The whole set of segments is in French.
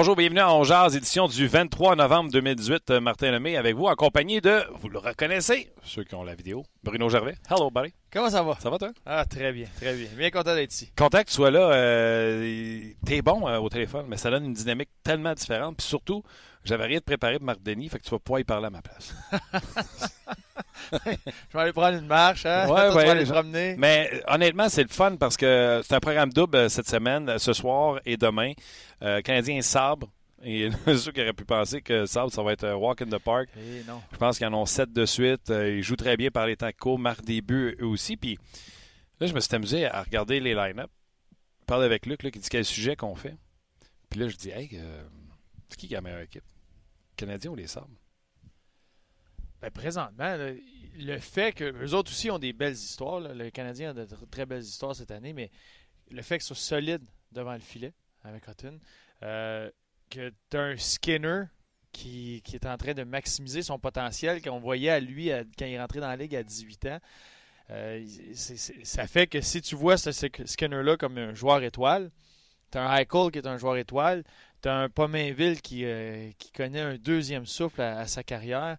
Bonjour, bienvenue à On Jazz, édition du 23 novembre 2018. Euh, Martin Lemay avec vous, en compagnie de, vous le reconnaissez, ceux qui ont la vidéo, Bruno Gervais. Hello, buddy. Comment ça va? Ça va, toi? Ah, très bien, très bien. Bien content d'être ici. Content que tu sois là. Euh, T'es bon euh, au téléphone, mais ça donne une dynamique tellement différente. Puis surtout, j'avais rien de préparé pour Marc Denis, fait que tu vas pouvoir y parler à ma place. je vais aller prendre une marche, hein? Ouais, Toi, tu ouais, vas aller je- promener. Mais euh, honnêtement, c'est le fun parce que c'est un programme double euh, cette semaine, euh, ce soir et demain. Euh, Canadien Sabre. Et ceux qui auraient pu penser que Sabre, ça va être un walk in the park. Eh non. Je pense qu'ils en ont sept de suite. Ils jouent très bien par les temps courts, marquent des buts eux aussi. Puis là, je me suis amusé à regarder les line-up. Je parle avec Luc là, qui dit quel sujet qu'on fait? Puis là, je dis, hey, euh, c'est qui qui a la meilleure équipe? Canadiens ou les Sabres? Ben, présentement, le fait que les autres aussi ont des belles histoires, le Canadien a de tr- très belles histoires cette année, mais le fait qu'ils soient solides devant le filet avec Hutton, euh, que tu as un Skinner qui, est en train de maximiser son potentiel qu'on voyait à lui quand il est rentré dans la ligue à 18 ans. Euh, ça fait que si tu vois ce, Skinner-là comme un joueur étoile, tu as un Eichel qui est un joueur étoile, tu as un Pomainville qui, euh, qui connaît un deuxième souffle à, à sa carrière.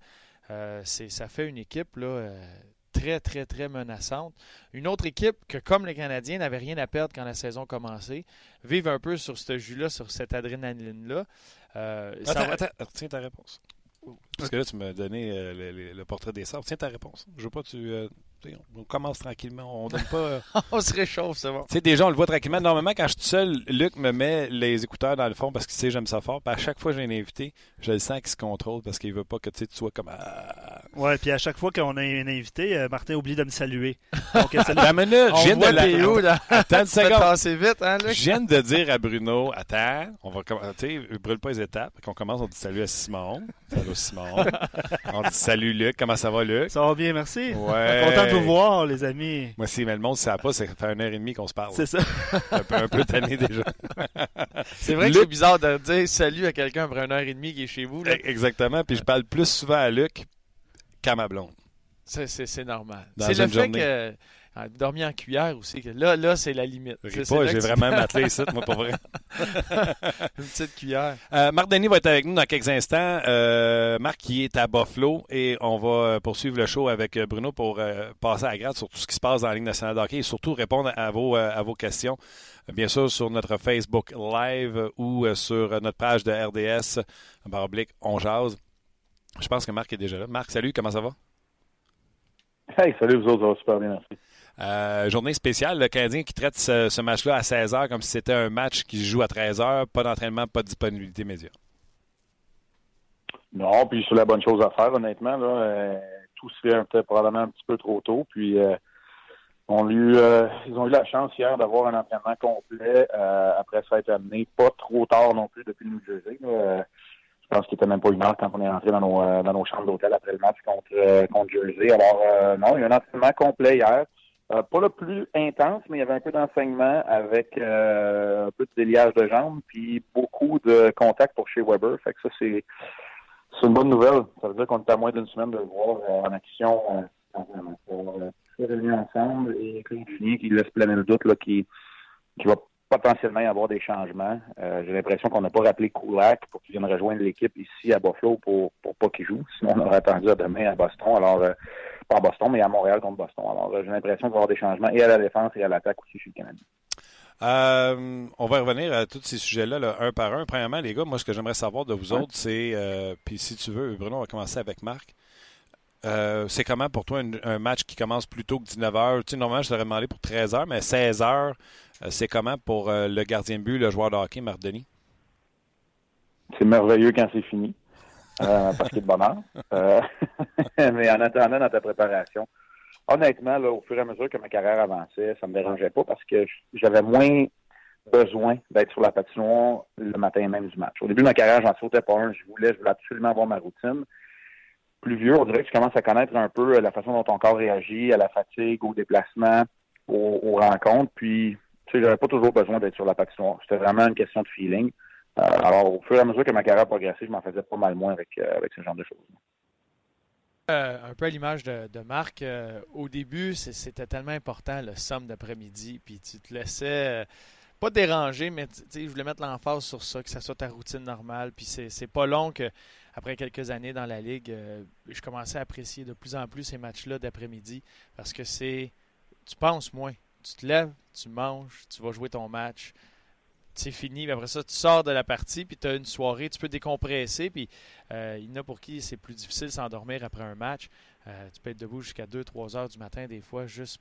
Euh, ça fait une équipe là, euh, très, très, très menaçante. Une autre équipe que, comme les Canadiens, n'avait rien à perdre quand la saison commençait, vivent un peu sur ce jus-là, sur cette adrénaline-là. Euh, Attends, va- attends, retiens ta réponse. Parce que là, tu m'as donné le, le- le portrait des Sabres. Tiens ta réponse. Je veux pas que tu. On commence tranquillement. On donne pas. euh, on se réchauffe, c'est bon. Tu sais, déjà, on le voit tranquillement. Normalement, quand je suis tout seul, Luc me met les écouteurs dans le fond parce qu'il sait que j'aime ça fort. Puis à chaque fois que j'ai un invité, je le sens qu'il se contrôle parce qu'il veut pas que tu sois comme. Ah. Ouais, puis à chaque fois qu'on a un invité, euh, Martin oublie de me saluer. Donc, euh, salut. La minute, On je viens de la. où, là? Attends une seconde. vite, hein, Luc? Je viens de dire à Bruno, attends, on va commencer. Tu sais, brûle pas les étapes. Qu'on commence, on dit salut à Simon. Salut Simon. on dit salut Luc. Comment ça va, Luc? Ça va bien, merci. Ouais. De vous voir, les amis. Moi, si mais le monde ne sait pas, ça fait une heure et demie qu'on se parle. C'est ça. un peu, un peu tanné déjà. C'est vrai que c'est bizarre de dire salut à quelqu'un après une heure et demie qui est chez vous. là. Exactement. Puis je parle plus souvent à Luc qu'à ma blonde. C'est- C'est c'est normal. C'est le fait journée. que. Dormir en cuillère aussi. là, là c'est la limite. J'ai vraiment m'attelé ici, moi, pour vrai. Une petite cuillère. Euh, Marc Denis va être avec nous dans quelques instants. Euh, Marc qui est à Buffalo et on va euh, poursuivre le show avec Bruno pour euh, passer à la grade sur tout ce qui se passe dans la Ligue nationale de hockey et surtout répondre à vos, à vos questions. Bien sûr, sur notre Facebook Live ou sur notre page de RDS, barre oblique, on jase. Je pense que Marc est déjà là. Marc, salut, comment ça va? Hey, salut, vous autres, ça va super bien, merci. Euh, journée spéciale, le Canadien qui traite ce, match-là à 16h comme si c'était un match qui se joue à 13h, pas d'entraînement, pas de disponibilité média. Non, puis c'est la bonne chose à faire, honnêtement. Là. Euh, tout se fait probablement un petit peu trop tôt. Puis euh, on ils ont eu la chance hier d'avoir un entraînement complet après ça être amené pas trop tard non plus depuis le New Jersey. je pense qu'il était même pas une heure quand on est rentré dans nos, dans nos chambres d'hôtel après le match contre, contre Jersey. Alors non, il y a un entraînement complet hier. Euh, pas le plus intense, mais il y avait un peu d'enseignement avec euh, un peu de déliage de jambes, puis beaucoup de contacts pour chez Weber. Fait que ça, c'est c'est une bonne nouvelle. Ça veut dire qu'on est à moins d'une semaine de le voir euh, en action. Euh, on euh, s'est réunis ensemble et Claude qui laisse planer le doute là, qui, qui va potentiellement y avoir des changements. Euh, J'ai l'impression qu'on n'a pas rappelé Kulak pour qu'il vienne rejoindre l'équipe ici à Buffalo pour, pour pas qu'il joue. Sinon, on aurait attendu à demain à Boston. Alors, euh, pas à Boston, mais à Montréal contre Boston. Alors, euh, j'ai l'impression qu'il va y avoir des changements et à la défense et à l'attaque aussi chez le Canadien. Euh, on va revenir à tous ces sujets-là, là, un par un. Premièrement, les gars, moi, ce que j'aimerais savoir de vous Ouais. autres, c'est, euh, puis si tu veux, Bruno, on va commencer avec Marc. Euh, c'est comment pour toi un, un match qui commence plus tôt que 19h? Tu sais, normalement, je t'aurais demandé pour 13h, mais 16h, euh, c'est comment pour euh, le gardien de but, le joueur de hockey, Marc Denis? C'est merveilleux quand c'est fini, euh, parce qu'il a de bonheur. Euh, mais en attendant dans ta préparation, honnêtement, au fur et à mesure que ma carrière avançait, ça me dérangeait pas parce que j'avais moins besoin d'être sur la patinoire le matin même du match. Au début de ma carrière, j'en sautais pas un. Je voulais, je voulais absolument avoir ma routine. Plus vieux, on dirait que je commence à connaître un peu la façon dont ton corps réagit à la fatigue, au déplacement, aux, aux rencontres. Puis, tu sais, j'avais pas toujours besoin d'être sur la patinoire. C'était vraiment une question de feeling. Euh, alors, au fur et à mesure que ma carrière progressait, je m'en faisais pas mal moins avec, euh, avec ce genre de choses. Euh, un peu à l'image de, Marc, au début, c'était tellement important le somme d'après-midi, puis tu te laissais pas dérangé, mais je voulais mettre l'emphase sur ça, que ça soit ta routine normale. Puis c'est pas long que, après quelques années dans la Ligue, je commençais à apprécier de plus en plus ces matchs-là d'après-midi parce que c'est. Tu penses moins. Tu te lèves, tu manges, tu vas jouer ton match. C'est fini. après ça, tu sors de la partie, puis tu as une soirée, tu peux décompresser. Puis euh, il y en a pour qui c'est plus difficile de s'endormir après un match. Euh, tu peux être debout jusqu'à 2-3 heures du matin, des fois, juste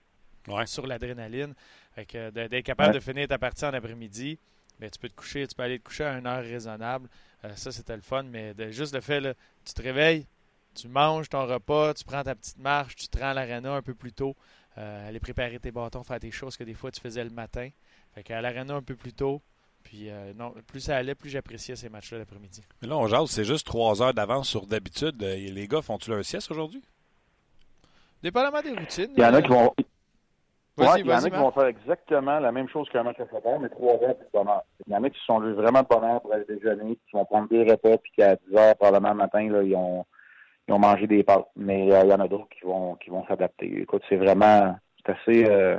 sur l'adrénaline. D'être capable de finir ta partie en après-midi, ben, tu peux te coucher, tu peux aller te coucher à une heure raisonnable. Euh, ça, c'était le fun, mais juste le fait, là, tu te réveilles, tu manges ton repas, tu prends ta petite marche, tu te rends à l'aréna un peu plus tôt, euh, aller préparer tes bâtons, faire des choses que des fois tu faisais le matin. Fait qu'à l'aréna un peu plus tôt, puis euh, non, plus ça allait, plus j'appréciais ces matchs-là l'après-midi. Mais là, on jase, c'est juste trois heures d'avance sur d'habitude. Les gars, font-tu leur sieste aujourd'hui? Dépendamment des routines. Il y en a qui vont. Ouais, il y en a qui vont faire exactement la même chose qu'un match à 7 heures, mais trois heures plus bonheur. Il y en a qui sont vraiment de bonheur pour aller déjeuner, qui vont prendre deux repas, puis qu'à 10 heures, probablement le matin, là, ils ont, ils ont mangé des pâtes. Mais euh, il y en a d'autres qui vont qui vont s'adapter. Écoute, c'est vraiment c'est assez euh,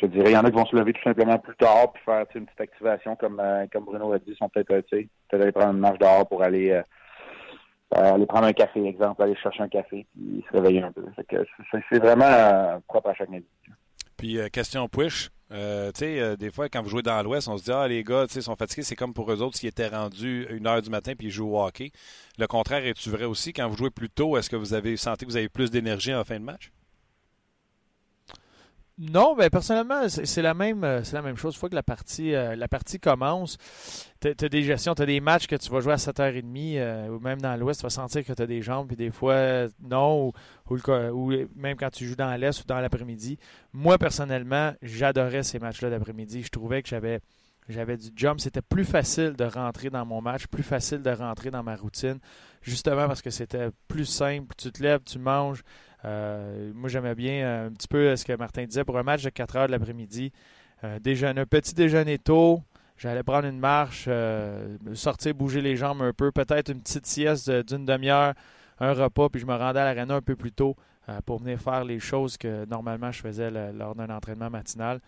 je dirais, il y en a qui vont se lever tout simplement plus tard puis faire une petite activation comme euh, comme Bruno a dit, ils sont peut-être peut aller prendre une marche dehors pour aller aller prendre un café, exemple, aller chercher un café, puis se réveiller un peu. C'est vraiment propre à chaque métier. Puis, question push. Euh, euh, des fois, quand vous jouez dans l'Ouest, on se dit Ah, les gars, sais, sont fatigués. C'est comme pour eux autres s'ils étaient rendus une heure du matin puis ils jouent au hockey. Le contraire est-tu vrai aussi? Quand vous jouez plus tôt, est-ce que vous avez senti que vous avez plus d'énergie en fin de match? Non, mais personnellement, c'est la même euh, c'est la même chose. Une fois que la partie euh, commence, tu as, des gestions, tu as des matchs que tu vas jouer à 7h30 euh, ou même dans l'Ouest, tu vas sentir que tu as des jambes, puis des fois non, ou, ou, même quand tu joues dans l'Est ou dans l'après-midi. Moi, personnellement, j'adorais ces matchs-là d'après-midi. Je trouvais que j'avais j'avais du jump. C'était plus facile de rentrer dans mon match, plus facile de rentrer dans ma routine, justement parce que c'était plus simple. Tu te lèves, tu manges. Euh, moi, j'aimais bien euh, un petit peu ce que Martin disait pour un match de 4 heures de l'après-midi. Euh, un petit déjeuner tôt. J'allais prendre une marche, sortir, bouger les jambes un peu, peut-être une petite sieste d'une demi-heure, un repas, puis je me rendais à l'aréna un peu plus tôt pour venir faire les choses que normalement je faisais lors d'un entraînement matinal.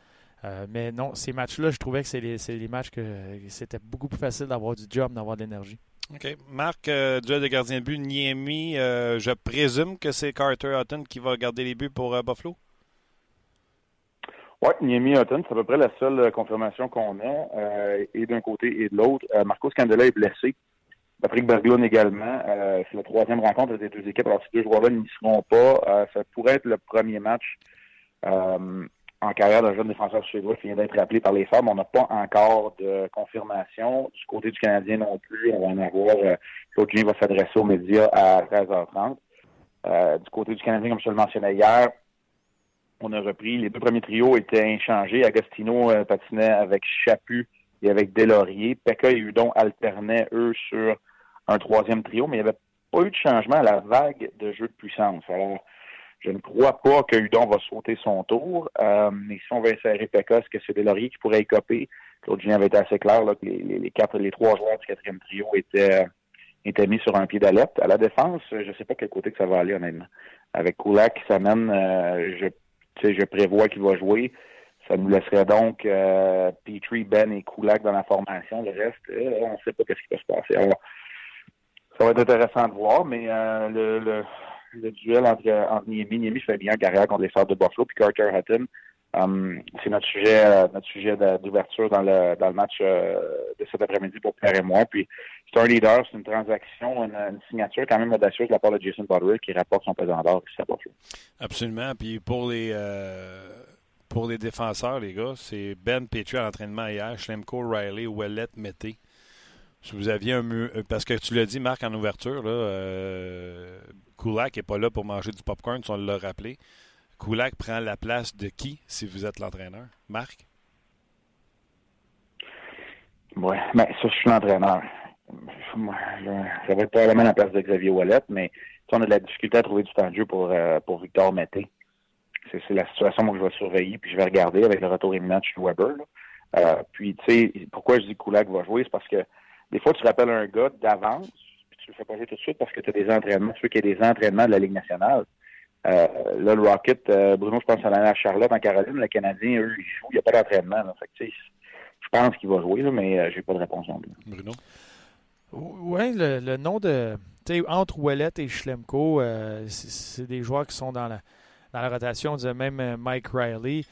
mais non, ces matchs-là, je trouvais que c'est les, les, matchs que c'était beaucoup plus facile d'avoir du job, d'avoir de l'énergie. OK. Marc, euh, duel de gardien de but, Niemi, euh, je présume que c'est Carter Hutton qui va garder les buts pour euh, Buffalo? Oui, Niemi Hutton, c'est à peu près la seule euh, confirmation qu'on a, et d'un côté et de l'autre. Marcos Candela est blessé. Patrick Berglund également. c'est la troisième rencontre des deux équipes. Alors, ces deux joueurs-là n'y seront pas. ça pourrait être le premier match en carrière d'un jeune défenseur suédois qui vient d'être appelé par les femmes. On n'a pas encore de confirmation. Du côté du Canadien non plus, on va en avoir. Euh, Claude va s'adresser aux médias à 13h30. Euh, du côté du Canadien, comme je le mentionnais hier, on a repris. Les deux premiers trios étaient inchangés. Agostino euh, patinait avec Chaput et avec Delaurier. Pekka et Udon alternaient, eux, sur un troisième trio, mais il n'y avait pas eu de changement à la vague de jeu de puissance. Alors, je ne crois pas que Hudon va sauter son tour. Euh, mais si on veut insérer Pekka, est-ce que c'est Delaurier qui pourrait y copier? Claude Julien avait été assez clair là, que les, quatre, les trois joueurs du quatrième trio étaient, étaient mis sur un pied d'alerte. À la défense, je ne sais pas quel côté que ça va aller, honnêtement. Avec Kulak qui s'amène, euh, je, je prévois qu'il va jouer. Ça nous laisserait donc euh, Petrie, Ben et Kulak dans la formation. Le reste, euh, on ne sait pas ce qui va se passer. Alors, ça va être intéressant de voir, mais euh, le le duel entre, entre Niemi. Niemi fait bien carrière contre les Stars de Buffalo, puis Carter Hutton. Um, c'est notre sujet, euh, notre sujet d'ouverture dans le, dans le match euh, de cet après-midi pour Pierre et moi. Puis c'est un leader, c'est une transaction, une, signature quand même audacieuse de la part de Jason Butler qui rapporte son pesant d'or ici à Buffalo. Absolument. Puis pour les pour les défenseurs, les gars, c'est Ben Petrie à l'entraînement hier, Schlemko, Riley, Ouellet, Mété. Si vous aviez un mur, parce que tu l'as dit, Marc, en ouverture, là, euh, Kulak n'est pas là pour manger du popcorn, si on l'a rappelé. Kulak prend la place de qui si vous êtes l'entraîneur? Marc? Oui, mais ça, je suis l'entraîneur. Ça va être probablement la place de Xavier Wallet, mais on a de la difficulté à trouver du temps de jeu pour, euh, pour Victor Mété. C'est la situation que je vais surveiller, puis je vais regarder avec le retour imminent de Weber. Euh, puis, tu sais, pourquoi je dis Kulak va jouer, c'est parce que des fois, tu rappelles un gars d'avance, tu le fais pas jouer tout de suite parce que tu as des entraînements. Tu veux qu'il y ait des entraînements de la Ligue nationale. Euh, là, le Rocket, euh, Bruno, je pense, à à Charlotte, en Caroline. Le Canadien, eux, ils jouent. Il n'y a pas d'entraînement. pense qu'il va jouer, là, mais j'ai pas de réponse non plus. Bruno? Oui, le, nom de. Entre Ouellet et Schlemko, c'est des joueurs qui sont dans la, dans la rotation. On disait même Mike Riley.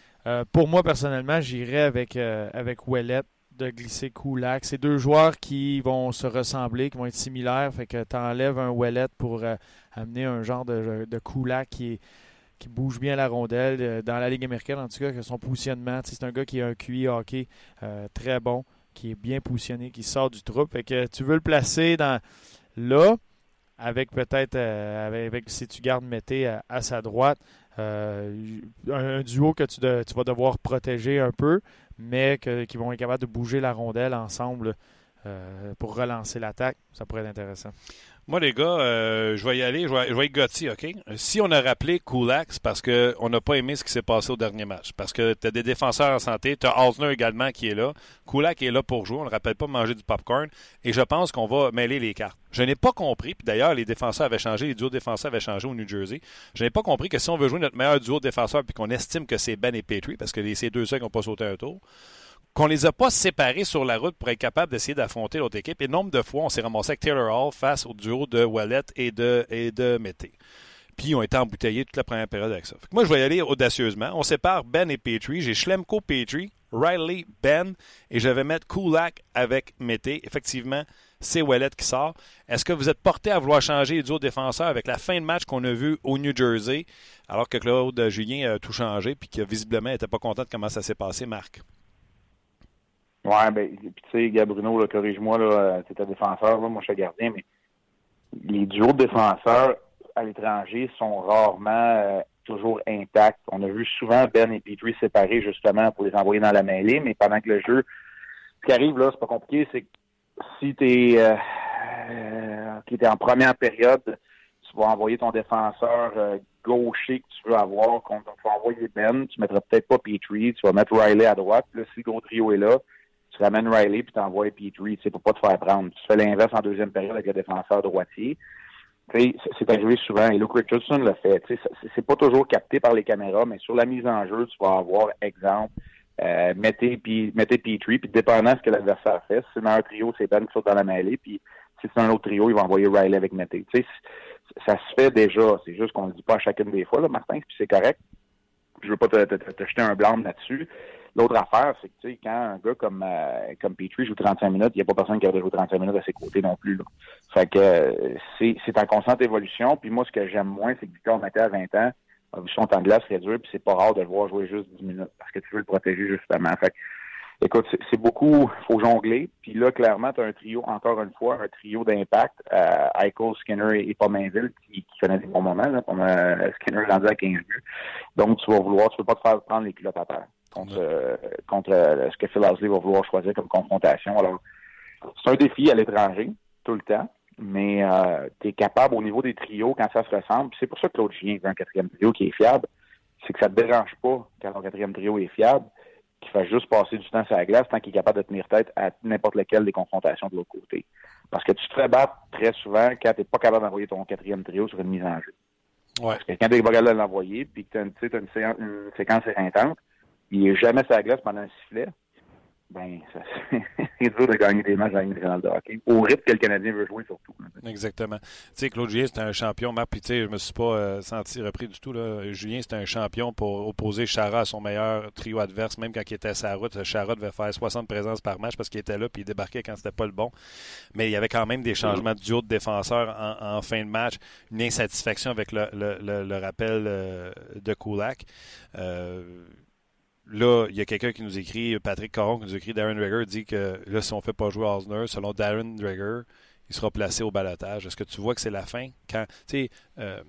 pour moi, personnellement, j'irais avec, avec Ouellet de glisser Kulak. C'est deux joueurs qui vont se ressembler, qui vont être similaires. Fait que tu enlèves un Ouellet pour euh, amener un genre de, de qui, bouge bien la rondelle. Euh, dans la Ligue américaine, en tout cas, que son positionnement, c'est un gars qui a un QI hockey euh, très bon, qui est bien positionné, qui sort du troupe. Fait que tu veux le placer dans là, avec peut-être, avec, si tu gardes Mété à, sa droite, un, duo que tu, vas devoir protéger un peu, mais qui vont être capables de bouger la rondelle ensemble euh, pour relancer l'attaque. Ça pourrait être intéressant. Moi, les gars, euh, je vais y aller. Je vais, je être OK? Si on a rappelé Kulak, c'est parce qu'on n'a pas aimé ce qui s'est passé au dernier match. Parce que tu des défenseurs en santé. Tu as également qui est là. Kulak est là pour jouer. On ne rappelle pas manger du popcorn. Et je pense qu'on va mêler les cartes. Je n'ai pas compris, puis d'ailleurs, les défenseurs avaient changé, les duos défenseurs avaient changé au New Jersey. Je n'ai pas compris que si on veut jouer notre meilleur duo défenseur puis qu'on estime que c'est Ben et Petrie, parce que les, ces deux seuls n'ont pas sauté un tour, qu'on les a pas séparés sur la route pour être capable d'essayer d'affronter l'autre équipe. Et nombre de fois, on s'est ramassé avec Taylor Hall face au duo de Wallet et de, et Mété. Puis ils ont été embouteillés toute la première période avec ça. moi, je vais y aller audacieusement. On sépare Ben et Petrie. J'ai Schlemko Petrie, Riley Ben, et je vais mettre Kulak avec Mété. Effectivement, c'est Wallet qui sort. Est-ce que vous êtes porté à vouloir changer les duos défenseurs avec la fin de match qu'on a vu au New Jersey, alors que Claude Julien a tout changé, puis que visiblement n'était pas content de comment ça s'est passé, Marc? Ouais, ben, puis tu sais, Gabruno, corrige-moi, là, un défenseur, moi je suis gardien, mais les duos de défenseurs à l'étranger sont rarement euh, toujours intacts. On a vu souvent Ben et Petrie séparés justement pour les envoyer dans la mêlée, mais pendant que le jeu, ce qui arrive là, c'est pas compliqué, c'est que si tu es, euh, euh en première période, tu vas envoyer ton défenseur euh, gaucher que tu veux avoir, qu'on va envoyer Ben, tu mettras peut-être pas Petrie, tu vas mettre Riley à droite, là, si le gros est là, tu ramènes Riley puis t'envoies Petrie, tu sais, pour pas te faire prendre. Tu fais l'inverse en deuxième période avec le défenseur droitier. C'est arrivé souvent, et Luke Richardson l'a fait. C'est pas toujours capté par les caméras, mais sur la mise en jeu, tu vas avoir, exemple, euh, mettez, puis, mettez Petrie, puis dépendant de ce que l'adversaire fait, si c'est un trio, c'est Ben qui saute dans la mêlée, puis si c'est un autre trio, il va envoyer Riley avec Mété. Ça se fait déjà, c'est juste qu'on ne le dit pas à chacune des fois, là, Martin, puis c'est correct. Je veux pas te, te, te jeter un blâme là-dessus. L'autre affaire, c'est que quand un gars comme euh, comme Petrie joue 35 minutes, il n'y a pas personne qui a joué 35 minutes à ses côtés non plus. Là. Fait que euh, c'est, en constante évolution. Puis moi, ce que j'aime moins, c'est que Victor Maté à 20 ans vu son temps de glace réduire, puis c'est pas rare de le voir jouer juste 10 minutes parce que tu veux le protéger justement. Fait que, écoute, c'est, beaucoup, faut jongler. Puis là, clairement, tu as un trio, encore une fois, un trio d'impact. Euh, Eichel, Skinner et, Pominville qui, qui connaissent des bons moments. Là, euh, Skinner rendu à 15 buts. Donc, tu vas vouloir, tu peux pas te faire prendre les culottes à terre contre, euh, contre euh, ce que Phil Housley va vouloir choisir comme confrontation. Alors, c'est un défi à l'étranger, tout le temps, mais euh, tu es capable au niveau des trios quand ça se ressemble. C'est pour ça que Claude Chien veut un quatrième trio qui est fiable. C'est que ça ne te dérange pas quand ton quatrième trio est fiable, qu'il fasse juste passer du temps sur la glace tant qu'il est capable de tenir tête à n'importe lequel des confrontations de l'autre côté. Parce que tu te fais battre très souvent quand tu n'es pas capable d'envoyer ton quatrième trio sur une mise en jeu. Ouais. Parce que quand tu pas capable de l'envoyer, puis que tu as, une, séquence, une séquence éreintante, il n'est jamais la glace pendant un sifflet, ben, c'est dur de gagner des matchs dans de hockey. Au rythme que le Canadien veut jouer, surtout. Exactement. Tu sais, Claude Julien, c'était un champion. Marc, puis tu sais, je me suis pas euh, senti repris du tout. Là. Julien, c'était un champion pour opposer Chara à son meilleur trio adverse, même quand il était à sa route. Chara devait faire 60 présences par match parce qu'il était là puis il débarquait quand c'était pas le bon. Mais il y avait quand même des changements de duo de défenseurs en, fin de match, une insatisfaction avec le, le, le, rappel euh, de Kulak. Euh, Là, il y a quelqu'un qui nous écrit, Patrick Caron, qui nous écrit, Darren Dreger dit que là, si on ne fait pas jouer Osner, selon Darren Dreger, il sera placé au balotage. Est-ce que tu vois que c'est la fin? Quand, tu sais, euh,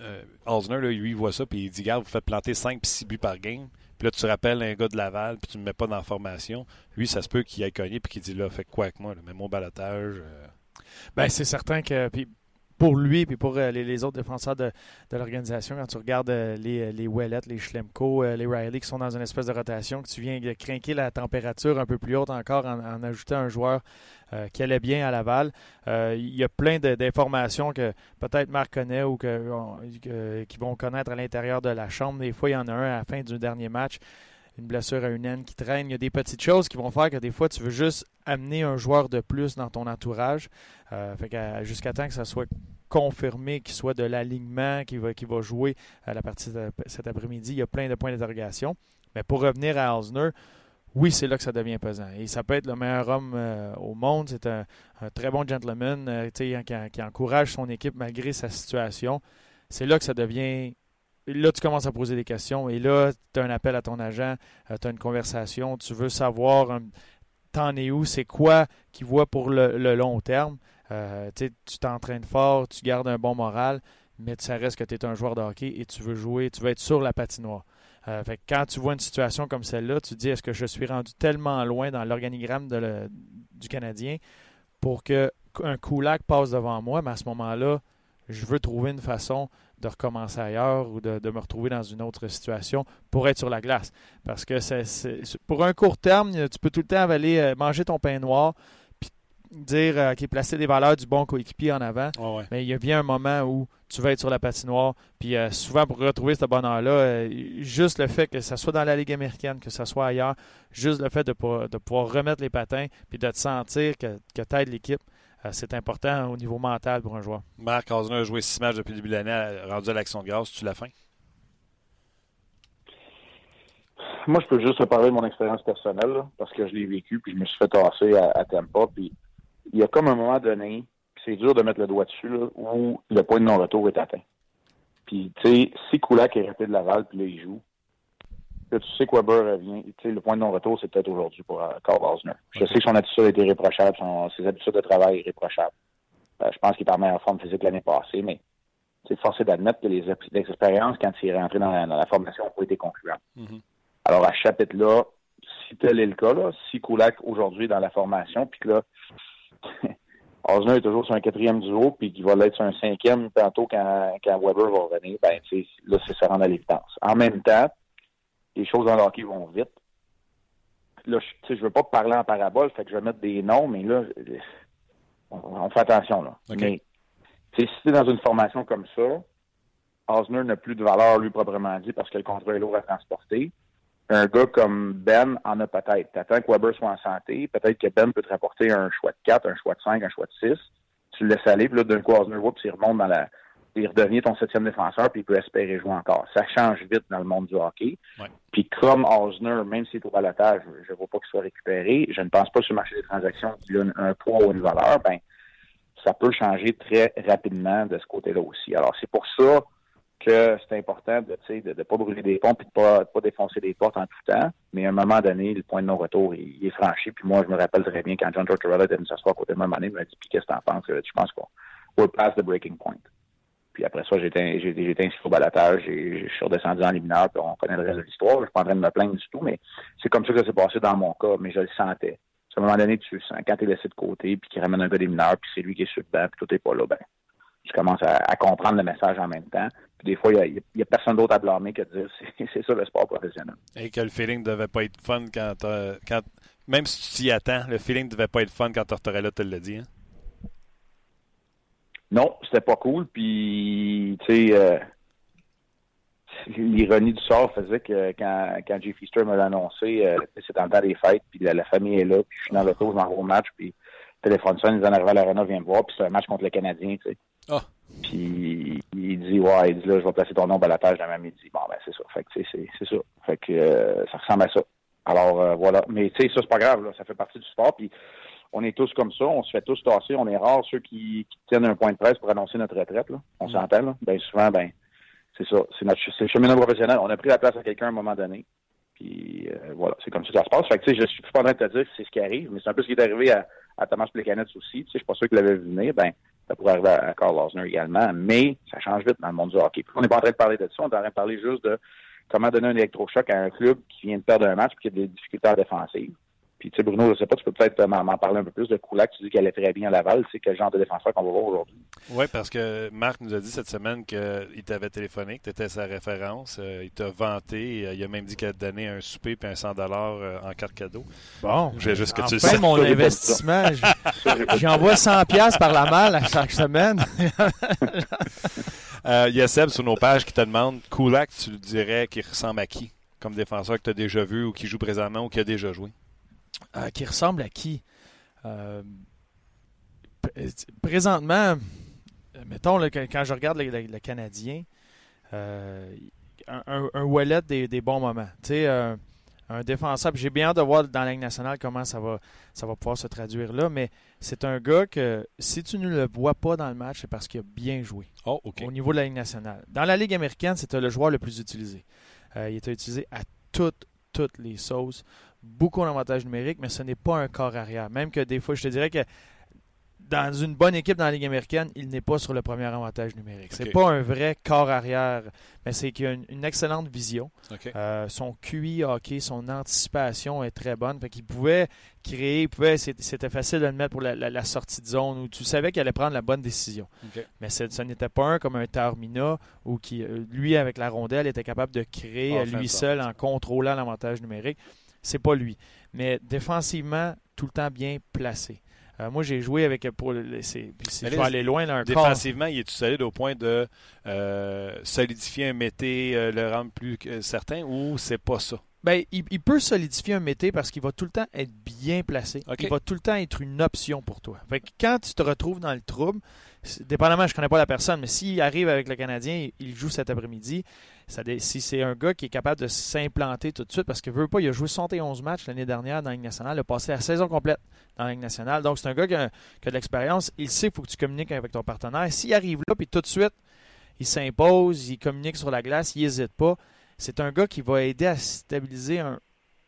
euh, lui, il voit ça, puis il dit, regarde, vous faites planter 5 puis 6 buts par game. Puis là, tu rappelles un gars de Laval, puis tu ne me mets pas dans la formation. Lui, ça se peut qu'il aille cogné, puis qu'il dit, là, fais quoi avec moi? Mets mon balotage. Euh. Ben, c'est certain que. Pour lui et pour euh, les, autres défenseurs de, l'organisation, quand tu regardes euh, les, les les Schlemko, euh, les Riley qui sont dans une espèce de rotation, que tu viens de craquer la température un peu plus haute encore en, ajoutant un joueur qui allait bien à Laval. il y a plein d'informations que peut-être Marc connaît ou que, vont connaître à l'intérieur de la chambre. Des fois, il y en a un à la fin du dernier match une blessure à une haine qui traîne. Il y a des petites choses qui vont faire que des fois, tu veux juste amener un joueur de plus dans ton entourage. Euh, jusqu'à temps que ça soit confirmé qu'il soit de l'alignement, qu'il va, va jouer à la partie de cet après-midi. Il y a plein de points d'interrogation. Mais pour revenir à Osner, oui, c'est là que ça devient pesant. Et ça peut être le meilleur homme euh, au monde. C'est un, très bon gentleman euh, qui, encourage son équipe malgré sa situation. C'est là que ça devient. Là, tu commences à poser des questions. Et là, tu as un appel à ton agent, euh, tu as une conversation, tu veux savoir t'en es où, c'est quoi qu'il voit pour le, long terme. Tu t'entraînes fort, tu gardes un bon moral, mais ça reste que tu es un joueur de hockey et tu veux jouer, tu veux être sur la patinoire. Euh, quand tu vois une situation comme celle-là, tu te dis est-ce que je suis rendu tellement loin dans l'organigramme du Canadien pour qu'un Kulak passe devant moi, mais à ce moment-là, je veux trouver une façon de recommencer ailleurs ou de, me retrouver dans une autre situation pour être sur la glace. Parce que c'est, pour un court terme, tu peux tout le temps aller euh, manger ton pain noir, dire euh, qu'il placer des valeurs du bon coéquipier en avant. Mais il y a bien un moment où tu vas être sur la patinoire. Puis euh, souvent, pour retrouver ce bonheur-là, euh, juste le fait que ce soit dans la Ligue américaine, que ce soit ailleurs, juste le fait de, de pouvoir remettre les patins puis de te sentir que, que tu aides l'équipe, c'est important au niveau mental pour un joueur. Marc Osner a joué six matchs depuis le début de l'année, rendu à l'action de grâce. Tu l'as fin? Moi, je peux juste te parler de mon expérience personnelle, parce que je l'ai vécu, puis je me suis fait tasser à, à Tampa, puis il y a comme un moment donné, c'est dur de mettre le doigt dessus, où le point de non-retour est atteint. Puis, tu sais, si Koulak est rapide de Laval, puis là, il joue, là, tu sais que Weber revient. Tu sais, le point de non-retour, c'est peut-être aujourd'hui pour euh, Carl Osner. Je sais que son attitude a été irréprochable, ses habitudes de travail irréprochables. Euh, je pense qu'il est en meilleure forme physique l'année passée, mais c'est forcé d'admettre que les, expériences, quand il est rentré dans la, formation, ont pas été concluantes. Mm-hmm. Alors, à ce chapitre-là, si tel est le cas, là, si Koulak aujourd'hui est dans la formation, puis que là, Osner est toujours sur un quatrième duo, puis qu'il va l'être sur un cinquième tantôt quand, quand Weber va revenir, ben, là, c'est ça rend à l'évidence. En même temps, les choses dans le hockey vont vite. Là, je ne veux pas parler en parabole, fait que je vais mettre des noms, mais là, on, fait attention, là. Mais, si tu es dans une formation comme ça, Osner n'a plus de valeur, lui, proprement dit, parce que le contrat est lourd à transporter un gars comme Ben en a peut-être. T'attends que Weber soit en santé. Peut-être que Ben peut te rapporter un choix de 4, un choix de 5, un choix de 6. Tu le laisses aller, puis là, d'un coup, Osner puis il remonte dans la. Il redevient ton septième défenseur, puis il peut espérer jouer encore. Ça change vite dans le monde du hockey. Puis comme Osner, même s'il est au balotage, je ne vois pas qu'il soit récupéré. Je ne pense pas sur le marché des transactions qu'il a un, poids ou une valeur. Ben, ça peut changer très rapidement de ce côté-là aussi. Alors, c'est pour ça que c'est important de ne de, pas brûler des ponts et de pas, pas défoncer des portes en tout temps. Mais à un moment donné, le point de non-retour, il, est franchi. Puis moi, je me rappelle très bien quand John Tortorella était venu s'asseoir à côté de moi, il m'a dit Puis qu'est-ce que t'en penses? Je pense qu'on we're past the breaking point. Puis après ça, j'étais été inscrit au balatage, je suis redescendu en liminaire, puis on connaît le reste de l'histoire. Je suis pas en train de me plaindre du tout, mais c'est comme ça que ça s'est passé dans mon cas, mais je le sentais. À un moment donné, tu sens, quand tu es laissé de côté, puis qu'il ramène un gars des mineurs, puis c'est lui qui est sur le banc, puis tout n'est pas là, ben, tu commences à, comprendre le message en même temps. Des fois, il n'y a, personne d'autre à blâmer que de dire c'est ça le sport professionnel. Et que le feeling ne devait pas être fun quand, quand même si tu t'y attends, le feeling ne devait pas être fun quand Tortorella te l'a dit. Hein? Non, c'était pas cool. Puis, tu sais, euh, l'ironie du sort faisait que quand, quand Jay Feaster me l'a annoncé, euh, c'est dans le temps des fêtes, puis la, famille est là, puis je suis dans l'auto, je m'en vais au match, puis téléphone sonne, ils en arrivent à l'arena, viens me voir, puis c'est un match contre le Canadien, tu sais. Ah. Puis il dit ouais, il dit là, je vais placer ton nom à la page demain midi. Bon ben c'est ça. Fait que c'est, c'est ça. Fait que euh, ça ressemble à ça. Alors euh, voilà. Mais tu sais, ça c'est pas grave, là. ça fait partie du sport. Puis on est tous comme ça, on se fait tous tasser, on est rares ceux qui, tiennent un point de presse pour annoncer notre retraite. Là. On mm. s'entend, là. Ben souvent, ben, c'est ça. C'est notre le chemin professionnel. On a pris la place à quelqu'un à un moment donné. Puis euh, voilà, c'est comme ça que ça se passe. Fait que tu sais, je suis pas en train de te dire que c'est ce qui arrive, mais c'est un peu ce qui est arrivé à, à Thomas Plekanec aussi. Tu sais, je suis pas sûr qu'il l'avait vu venir. Ben, ça pourrait arriver à Carl Osner également, mais ça change vite dans le monde du hockey. on n'est pas en train de parler de ça, on est en train de parler juste de comment donner un électrochoc à un club qui vient de perdre un match et qui a des difficultés à défensive. Puis, tu sais, Bruno, je ne sais pas, tu peux peut-être m'en parler un peu plus de Koulak. Tu dis qu'elle est très bien à Laval. C'est quel genre de défenseur qu'on va voir aujourd'hui? Oui, parce que Marc nous a dit cette semaine qu'il t'avait téléphoné, que tu étais sa référence. Euh, il t'a vanté. Euh, il a même dit qu'il a donné un souper et un 100 euh, en carte cadeau. Bon. J'ai juste que tu sais. mon investissement, j'envoie 100 pièces par la malle à chaque semaine. il y a Seb sur nos pages qui te demande Koulak, tu dirais qu'il ressemble à qui? comme défenseur que tu as déjà vu ou qui joue présentement ou qui a déjà joué? Euh, qui ressemble à qui? Euh, présentement, mettons, quand je regarde le, Canadien, euh, un, un, wallet des, des, bons moments. Tu sais, un défenseur. J'ai bien hâte de voir dans la Ligue nationale comment ça va, ça va pouvoir se traduire là, mais c'est un gars que si tu ne le vois pas dans le match, c'est parce qu'il a bien joué oh, au niveau de la Ligue nationale. Dans la Ligue américaine, c'était le joueur le plus utilisé. il était utilisé à toutes, toutes les sauces beaucoup d'avantages numériques, mais ce n'est pas un corps arrière. Même que des fois, je te dirais que dans une bonne équipe dans la Ligue américaine, il n'est pas sur le premier avantage numérique. C'est pas un vrai corps arrière, mais c'est qu'il a une, excellente vision. Euh, son QI hockey, son anticipation est très bonne. Fait qu'il pouvait créer, pouvait, c'était facile de le mettre pour la, sortie de zone où tu savais qu'il allait prendre la bonne décision. Mais ce n'était pas un comme un Tarmina où qui, euh, lui, avec la rondelle, était capable de créer lui seul en contrôlant l'avantage numérique c'est pas lui. Mais défensivement, tout le temps bien placé. Euh, moi, j'ai joué avec. Pour, je vais aller loin un Défensivement, il est tout solide au point de euh, solidifier un mété, euh, le rendre plus certain ou c'est pas ça? Ben, il, peut solidifier un mété parce qu'il va tout le temps être bien placé. Il va tout le temps être une option pour toi. Fait quand tu te retrouves dans le trouble, dépendamment, je connais pas la personne, mais s'il arrive avec le Canadien, il joue cet après-midi, si c'est un gars qui est capable de s'implanter tout de suite, parce qu'il veut pas, il a joué 71 matchs l'année dernière dans la Ligue nationale, il a passé la saison complète dans la Ligue nationale. Donc, c'est un gars qui a, de l'expérience. Il sait qu'il faut que tu communiques avec ton partenaire. S'il arrive là, puis tout de suite, il s'impose, il communique sur la glace, il n'hésite pas. C'est un gars qui va aider à stabiliser un,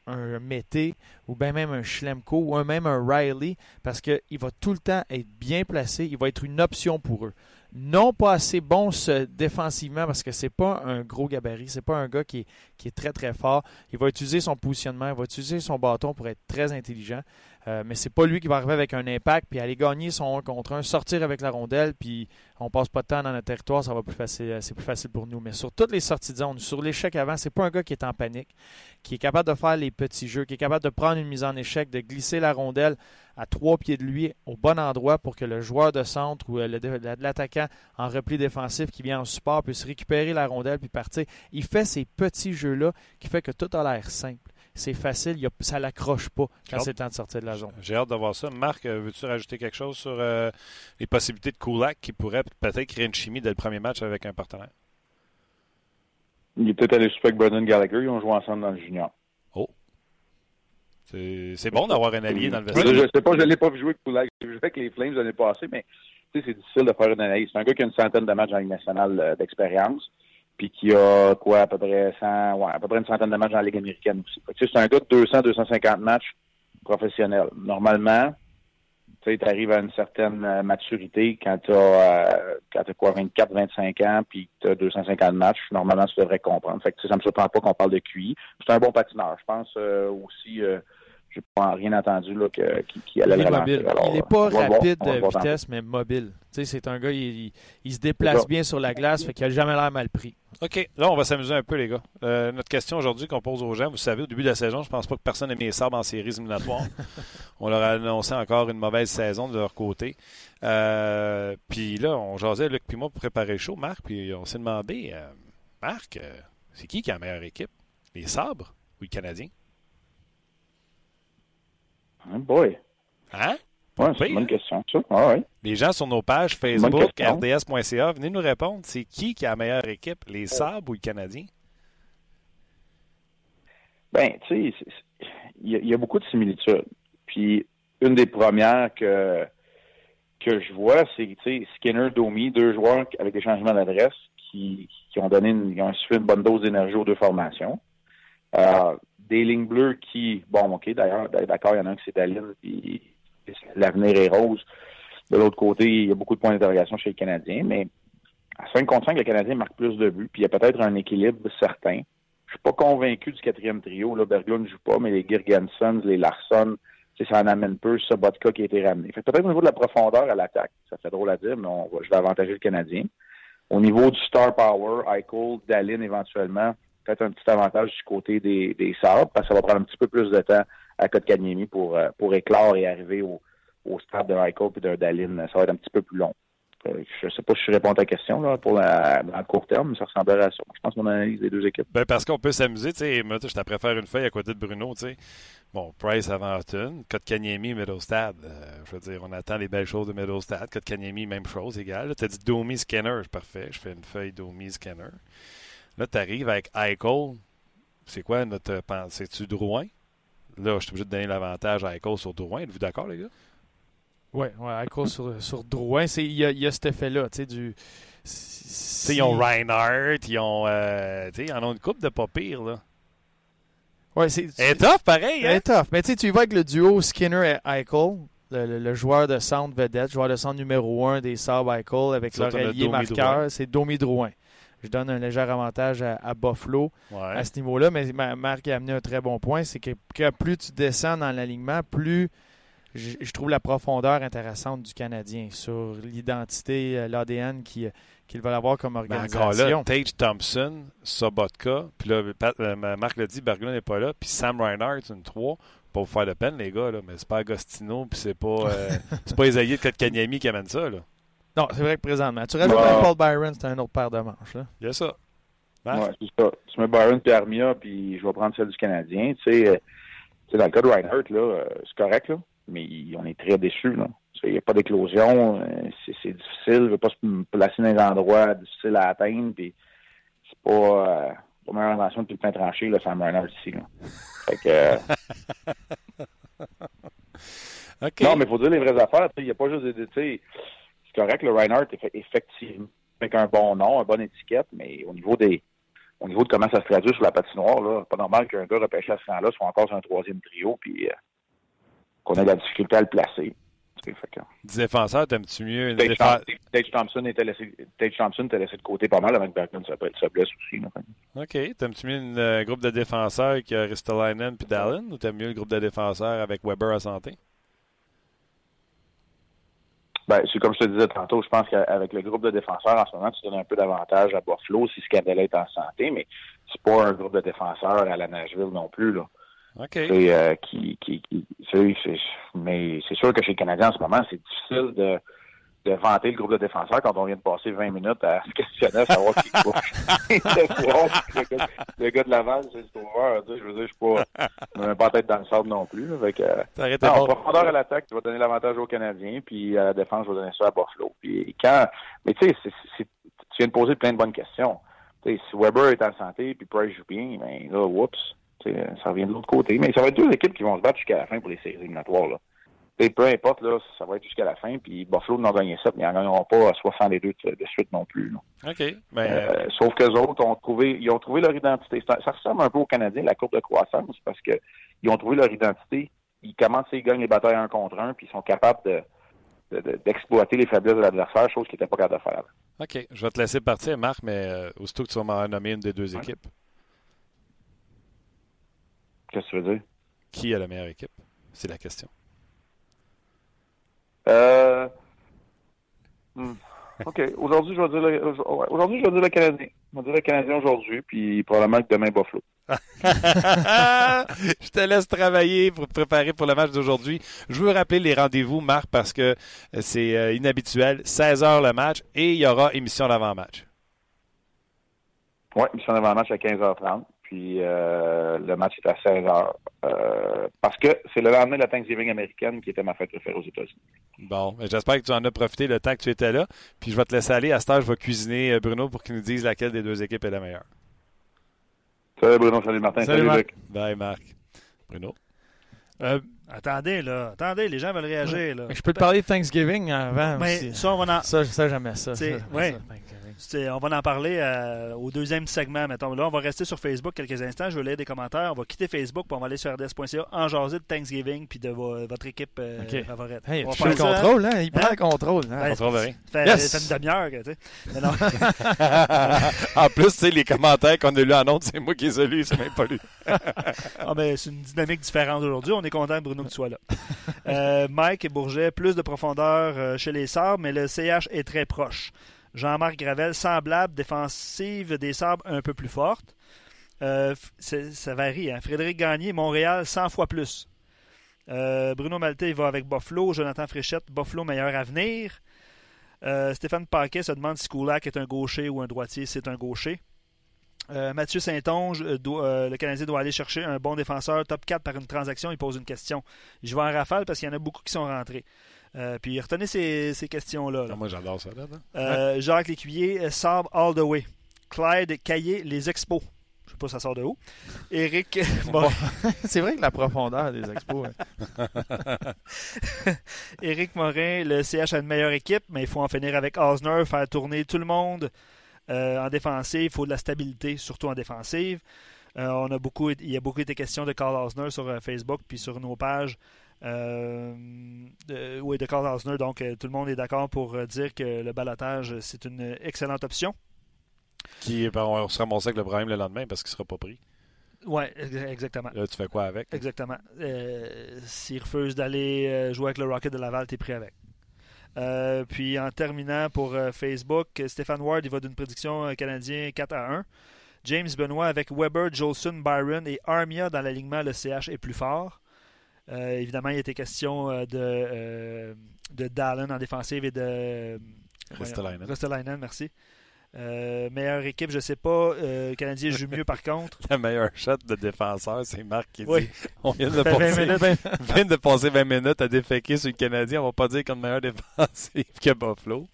un Mété ou bien même un Schlemko ou même un Riley parce qu'il va tout le temps être bien placé. Il va être une option pour eux non pas assez bon défensivement parce que c'est pas un gros gabarit, c'est pas un gars qui est, très très fort. Il va utiliser son positionnement, il va utiliser son bâton pour être très intelligent. Euh, mais c'est pas lui qui va arriver avec un impact puis aller gagner son 1 contre 1, sortir avec la rondelle, puis on passe pas de temps dans notre territoire, ça va plus facile, euh, c'est plus facile pour nous. Mais sur toutes les sorties de zone, sur l'échec avant, c'est pas un gars qui est en panique, qui est capable de faire les petits jeux, qui est capable de prendre une mise en échec, de glisser la rondelle à trois pieds de lui au bon endroit pour que le joueur de centre ou euh, l'attaquant en repli défensif qui vient en support puisse récupérer la rondelle puis partir. Il fait ces petits jeux-là qui fait que tout a l'air simple c'est facile, ça ne ça l'accroche pas quand c'est le temps de sortir de la zone. J'ai hâte de voir ça. Marc, euh, veux-tu rajouter quelque chose sur euh, les possibilités de Kulak qui pourrait peut-être créer une chimie dès le premier match avec un partenaire? Il est peut-être allé avec Brendan Gallagher. Ils ont joué ensemble dans le junior. C'est bon d'avoir un allié dans le vestiaire. Je ne sais pas, je ne l'ai pas vu jouer avec. J'ai joué avec les Flames l'année passée, mais c'est difficile de faire une analyse. C'est un gars qui a une centaine de matchs en Ligue nationale euh, d'expérience puis qui a quoi à peu près 100, ouais, à peu près une centaine de matchs dans la Ligue américaine aussi. c'est un gars de 200, 250 matchs professionnels. Normalement, tu arrives à une certaine euh, maturité quand tu as, euh, quoi, 24, 25 ans, puis tu as 250 matchs, normalement, tu devrais comprendre. Fait que, ça me surprend pas qu'on parle de QI. C'est un bon patineur. Je pense euh, aussi j'ai pas rien entendu là, qui, qui allait il est mobile. il n'est pas rapide de vitesse, mais mobile. c'est un gars, il, il, se déplace bien sur la glace, fait qu'il n'a jamais l'air mal pris. OK. Là, on va s'amuser un peu, les gars. Euh, notre question aujourd'hui qu'on pose aux gens, vous savez, au début de la saison, je pense pas que personne ait mis les sabres en séries éliminatoires. on leur a annoncé encore une mauvaise saison de leur côté. Euh, puis là, on jasait Luc puis moi pour préparer le show, Marc, puis on s'est demandé, euh, Marc, c'est qui qui a la meilleure équipe? Les sabres ou les Canadiens? Oh boy. Hein? Ouais, c'est une bonne question, ça. Ah, Les gens sur nos pages Facebook, rds.ca, venez nous répondre. C'est qui qui a la meilleure équipe, les Sabres ou les Canadiens? Ben, tu sais, il y, a beaucoup de similitudes. Puis, une des premières que, que je vois, c'est Skinner, Domi, deux joueurs avec des changements d'adresse qui, qui, ont donné une, ont une bonne dose d'énergie aux deux formations. Euh, des lignes bleues qui, bon, OK, d'ailleurs, d'accord, il y en a un qui c'est Dalin, puis l'avenir est rose. De l'autre côté, il y a beaucoup de points d'interrogation chez les Canadiens, mais à 5 contre 5, le Canadien marque plus de buts, puis il y a peut-être un équilibre certain. Je suis pas convaincu du quatrième trio. Là, Berglund ne joue pas, mais les Girgensons, les Larson, ça en amène peu. Sobotka qui a été ramené. Peut-être au niveau de la profondeur à l'attaque, ça fait drôle à dire, mais je vais avantager le Canadien. Au niveau du star power, Eichel, Dallin éventuellement, peut-être un petit avantage du côté des, Sabres, parce que ça va prendre un petit peu plus de temps à Kotkaniemi pour, euh, pour éclore et arriver au, au stade de Eichel et d'un Dallin. Ça va être un petit peu plus long. je ne sais pas si je réponds à ta question là, pour la, le court terme, mais ça ressemblerait à ça. Je pense mon analyse des deux équipes. Ben parce qu'on peut s'amuser. Moi, je t'apprends faire une feuille à côté de Bruno, tu sais. Bon, Price avant Hutton, Kotkaniemi, Middlestad. Euh, je veux dire, on attend les belles choses de Middlestad. Kotkaniemi, même chose, égal. Tu as dit Domi Scanner, parfait. Je fais une feuille Domi Scanner. Là, tu arrives avec Eichel. C'est quoi notre pensée? C'est-tu Drouin? Là, je suis obligé de donner l'avantage à Eichel sur Drouin. Êtes-vous d'accord, les gars? Oui, ouais, Eichel sur, sur Drouin. Il y a, y a cet effet-là, tu sais, du... Si... Ils ont Reinhardt, ils ont, euh, ils en ont une coupe de pas pire, là. Ouais, c'est. Est tough, pareil. Hein? est tough. Mais tu vas avec le duo Skinner et Eichel, le, le, le joueur de centre vedette, joueur de centre numéro un des Sabres Eichel avec Domi marqueur, c'est Domi Drouin. Je donne un léger avantage à, à Buffalo Ouais. à ce niveau-là, mais Ma- Marc a amené un très bon point, c'est que, que plus tu descends dans l'alignement, plus je, je trouve la profondeur intéressante du Canadien sur l'identité, euh, l'ADN qui- qu'ils veulent avoir comme Mais encore organisation. là, Tage Thompson, Sobotka, puis là, Pat- euh, Marc l'a dit, Berglund n'est pas là, puis Sam Reinhardt, une 3. Pas vous faire de peine, les gars, là, mais c'est pas Agostino, puis c'est pas, euh, c'est pas Isaïe de Kotkaniemi qui amène ça. Là. Non, c'est vrai que présentement. Tu rajoutes même Paul Byron, c'est un autre paire de manches. Là. Il y a ça. Marc? Ouais, c'est ça. Tu mets Byron puis Armia, puis je vais prendre celle du Canadien. Tu sais, euh, tu sais, dans le cas de Reinhardt, là, euh, c'est correct, là, mais on est très déçus. Là. Il n'y a pas d'éclosion, euh, c'est, c'est difficile, il ne veut pas se placer dans des endroits difficiles à atteindre, puis c'est pas, euh, pas meilleure invention depuis le pain tranché, là, Sam Reinhardt ici. Là. Fait que, euh. Non, mais il faut dire les vraies affaires. Il n'y a pas juste des. C'est correct, le Reinhardt, effe- effectivement, avec un bon nom, une bonne étiquette, mais au niveau des. Au niveau de comment ça se traduit sur la patinoire, là, pas normal qu'un gars repêché à ce rang-là soit encore sur un troisième trio, puis euh, qu'on ait de la difficulté à le placer. Que- défenseur, t'aimes-tu mieux une Tage, défense? Thompson, était laissé, Thompson était laissé de côté pas mal avec Bergman se, se blesse aussi. là. OK. T'aimes-tu mieux un euh, groupe de défenseurs qui a Ristolainen puis Dallin ou t'aimes mieux le groupe de défenseurs avec Weber à santé? Ben, c'est comme je te disais tantôt, je pense qu'avec le groupe de défenseurs en ce moment, tu donnes un peu d'avantage à Buffalo si Scandella est en santé, mais c'est pas un groupe de défenseurs à la Nashville non plus. Là. OK. Euh, qui, qui, qui- mais c'est sûr que chez les Canadiens en ce moment, c'est difficile de, de vanter le groupe de défenseurs quand on vient de passer 20 minutes à se questionner à savoir qui couche. le, gars, de Laval, c'est le sauveur. tu sais, Je veux dire, je suis pas, tête dans le sable non plus. Que, euh, non, profondeur à l'attaque, tu vas donner l'avantage aux Canadiens, puis à la défense, je vais donner ça à Buffalo. Puis quand, mais tu sais, c'est- c'est- tu viens de poser plein de bonnes questions. Tu sais, si Weber est en santé, puis Price joue bien, ben là, whoops, ça revient de l'autre côté. Mais ça va être deux équipes qui vont se battre jusqu'à la fin pour les séries éliminatoires. Là. Sais, peu importe, là, ça va être jusqu'à la fin, puis Buffalo n'en gagné ça, mais ils n'en gagneront pas 62 de, suite non plus. là. OK. Ben, Euh, sauf que les autres ont trouvé, ils ont trouvé leur identité. Ça, ressemble un peu aux Canadiens, la courbe de croissance, parce que ils ont trouvé leur identité. Ils commencent, ils gagnent les batailles un contre un, puis ils sont capables de- d'exploiter les faiblesses de l'adversaire, chose qu'ils n'étaient pas capables de faire. OK. Je vais te laisser partir, Marc, mais euh, aussitôt que tu vas m'en nommer une des deux équipes, Qu'est-ce que tu veux dire? qui a la meilleure équipe? C'est la question. Euh, hmm, OK. Aujourd'hui, je vais dire le, aujourd'hui, je vais dire le Canadien. Je vais dire le Canadien aujourd'hui, puis probablement que demain, Buffalo. je te laisse travailler pour te préparer pour le match d'aujourd'hui. Je veux rappeler les rendez-vous, Marc, parce que c'est euh, inhabituel. 16h le match et il y aura émission d'avant-match. Oui, ils sont avant le match à 15h30. Puis euh, le match est à 16h. Euh, parce que c'est le lendemain de la Thanksgiving américaine qui était ma fête préférée aux États-Unis. Bon, j'espère que tu en as profité le temps que tu étais là. Puis je vais te laisser aller. À cette heure, je vais cuisiner euh, Bruno pour qu'il nous dise laquelle des deux équipes est la meilleure. Salut Bruno, salut Martin, Salut, salut, Marc. Luc. Bye, Marc. Bruno. Euh, Attendez, là. Attendez, les gens veulent réagir, là. je peux te parler de Thanksgiving avant Mais aussi. ça, on va en, Ça, ça j'aimais ça. Ouais. on va en parler euh, au deuxième segment, mettons. Là, on va rester sur Facebook quelques instants. Je vais lire des commentaires. On va quitter Facebook, puis on va aller sur rds.ca en jaser de Thanksgiving puis de vo- votre équipe euh, favorite. Hey, On va le ça, hein? contrôle, hein? Il prend Hein? le contrôle. hein? Contrôle rien. Ça fait, Yes! fait une demi-heure, tu sais. En plus, tu sais, les commentaires qu'on a lus en autre, c'est moi qui les ai lus, c'est même pas lu. Ah, ben, c'est une dynamique différente aujourd'hui. On est content, Bruno, Euh, Mike et Bourget, plus de profondeur euh, chez les Sabres, mais le CH est très proche. Jean-Marc Gravel, semblable, défensive des Sabres un peu plus forte. Euh, ça varie. Hein? Frédéric Gagné, Montréal, 100 fois plus. Bruno Maltais va avec Buffalo. Jonathan Fréchette, Buffalo, meilleur avenir. Euh, Stéphane Paquet se demande si Kulak est un gaucher ou un droitier. C'est un gaucher. Euh, Mathieu Saint-Onge, euh, euh, le Canadien doit aller chercher un bon défenseur top 4 par une transaction. Il pose une question. Je vais en rafale parce qu'il y en a beaucoup qui sont rentrés. Euh, puis retenez ces, ces questions-là. là. Ah, moi, j'adore ça. Là, là. Euh, Jacques Lécuyer, Sabre All the Way. Clyde Caillé, Les Expos. Je sais pas ça sort de où. Éric Morin, c'est vrai que la profondeur des expos. hein. Éric Morin, le CH a une meilleure équipe, mais il faut en finir avec Osner, faire tourner tout le monde en défensive. Il faut de la stabilité, surtout en défensive. Euh, on a beaucoup, il y a beaucoup été question de Carl Osner sur euh, Facebook puis sur nos pages. Euh, de, oui, de Carl Osner. Donc, euh, tout le monde est d'accord pour euh, dire que le balotage, c'est une excellente option. Qui, ben, on se avec le problème le lendemain parce qu'il ne sera pas pris. Oui, exactement. Là, tu fais quoi avec? Exactement. Euh, S'il refuse d'aller euh, jouer avec le Rocket de Laval, t'es pris avec. Euh, puis en terminant pour euh, Facebook, Stéphane Ward, il va d'une prédiction euh, canadien 4 à 1. James Benoit avec Weber, Jolson, Byron et Armia dans l'alignement, le CH est plus fort. Évidemment, il était question de, de Dallin en défensive et de Ristolainen. Ristolainen, merci. Euh, meilleure équipe, je sais pas. Euh, Canadien joue mieux par contre. Le meilleur shot de défenseur, c'est Marc qui Oui. dit on vient de, 20 passer, minutes. vient de passer 20 minutes à déféquer sur le Canadien. On va pas dire comme meilleur défensif que Buffalo.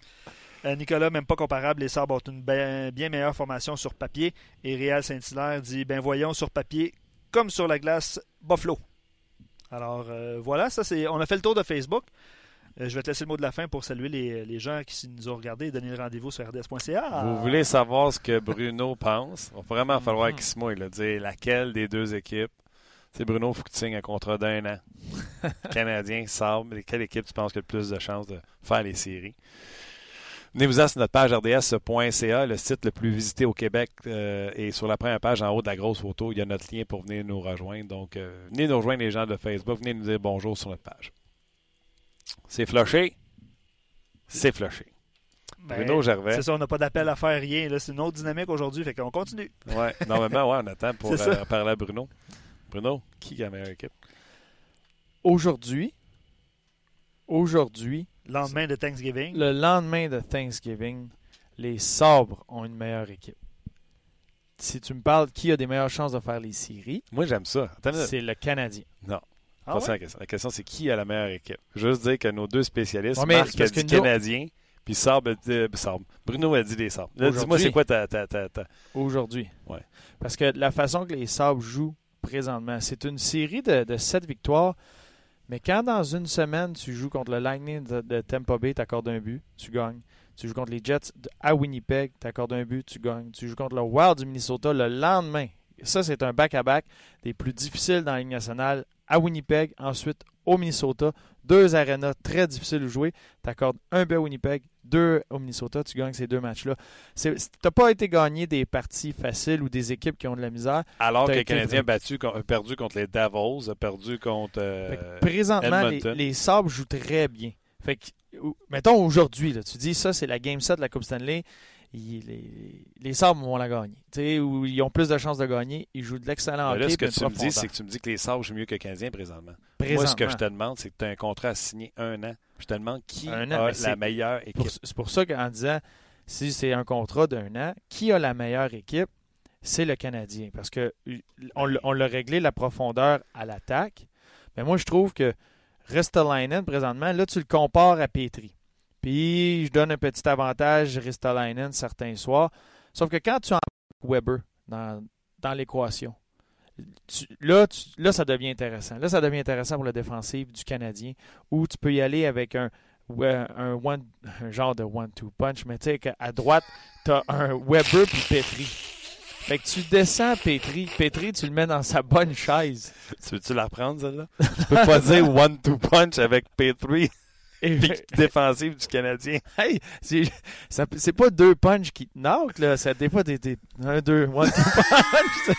Euh, Nicolas, même pas comparable, les Sabres ont une bien, bien meilleure formation sur papier. Et Réal Saint-Hilaire dit ben voyons sur papier, comme sur la glace, Buffalo. Alors voilà, ça c'est. On a fait le tour de Facebook. Euh, je vais te laisser le mot de la fin pour saluer les, les gens qui nous ont regardés et donner le rendez-vous sur rds.ca. Vous voulez savoir ce que Bruno pense? Il va vraiment falloir Mhm. qu'il se mouille. là, dire laquelle des deux équipes. C'est Bruno, il faut que tu signes un contrat d'un an. Canadien, Sabre. Quelle équipe tu penses qui a le plus de chances de faire les séries? Venez-vous-en sur notre page rds.ca, le site le plus visité au Québec. euh, et sur la première page, en haut de la grosse photo, il y a notre lien pour venir nous rejoindre. Donc, euh, venez nous rejoindre les gens de Facebook. Venez nous dire bonjour sur notre page. C'est flushé. C'est flushé. Ben, Bruno Gervais. C'est ça, on n'a pas d'appel à faire rien. là. C'est une autre dynamique aujourd'hui, fait qu'on continue. Ouais, normalement, ouais, on attend pour euh, parler à Bruno. Bruno, qui a la meilleure équipe? Aujourd'hui, aujourd'hui, Lendemain de Thanksgiving. le lendemain de Thanksgiving, les Sabres ont une meilleure équipe. Si tu me parles qui a des meilleures chances de faire les séries, Moi, j'aime ça. C'est le Canadien. Ah ouais? la question. La question, c'est qui a la meilleure équipe? Juste dire que nos deux spécialistes, Ouais, Marc a dit Canadien, puis dit- euh, Sabre. Bruno a dit les Sabres. Là, Dis-moi, c'est quoi ta... ta, ta, ta- Aujourd'hui. Ouais. Parce que la façon que les Sabres jouent présentement, c'est une série de, de 7 victoires. Mais quand dans une semaine, tu joues contre le Lightning de, de Tampa Bay, tu accordes un but, tu gagnes. Tu joues contre les Jets à Winnipeg, tu accordes un but, tu gagnes. Tu joues contre le Wild du Minnesota le lendemain. Ça, c'est un back-à-back des plus difficiles dans la Ligue nationale à Winnipeg, ensuite au Minnesota. Deux arénas très difficiles à jouer. Tu accordes un but à Winnipeg, deux au Minnesota, tu gagnes ces deux matchs-là. Tu n'as pas été gagné des parties faciles ou des équipes qui ont de la misère. Alors que T'as le été Canadien a, vraiment- battu, perdu contre les Devils, a perdu contre... euh, présentement, les, les Sabres jouent très bien. Fait que, mettons aujourd'hui, tu dis ça, c'est la Game 7 de la Coupe Stanley. Les, les Sabres vont la gagner. Tu sais, où ils ont plus de chances de gagner. Ils jouent de l'excellent hockey. là, ce que tu me dis, c'est que tu me dis que les Sabres jouent mieux que le Canadien présentement. Moi, ce que je te demande, c'est que tu as un contrat à signer un an. Je te demande qui an, a la meilleure équipe. C'est pour ça qu'en disant, si c'est un contrat d'un an, qui a la meilleure équipe, c'est le Canadien. Parce que on, l'a- on l'a réglé la profondeur à l'attaque. Mais moi, je trouve que Ristolainen, présentement, là, tu le compares à Petri. Puis, je donne un petit avantage Ristolainen certains soirs. Sauf que quand tu embarques Weber dans, dans l'équation, tu- là, tu- là, ça devient intéressant. Là, ça devient intéressant pour le défensif du Canadien, où tu peux y aller avec un, ouais, un, one- un genre de one-two punch, mais tu sais qu'à droite, tu as un Weber puis Petri. Fait que tu descends Petri. Petri, tu le mets dans sa bonne chaise. Tu veux-tu la reprendre, celle-là? tu peux pas dire one-two punch avec P3 Et, puis défensif du Canadien. hey, c'est ça- pas deux punches qui te knock, là. C'est des fois un, deux, one-two punch.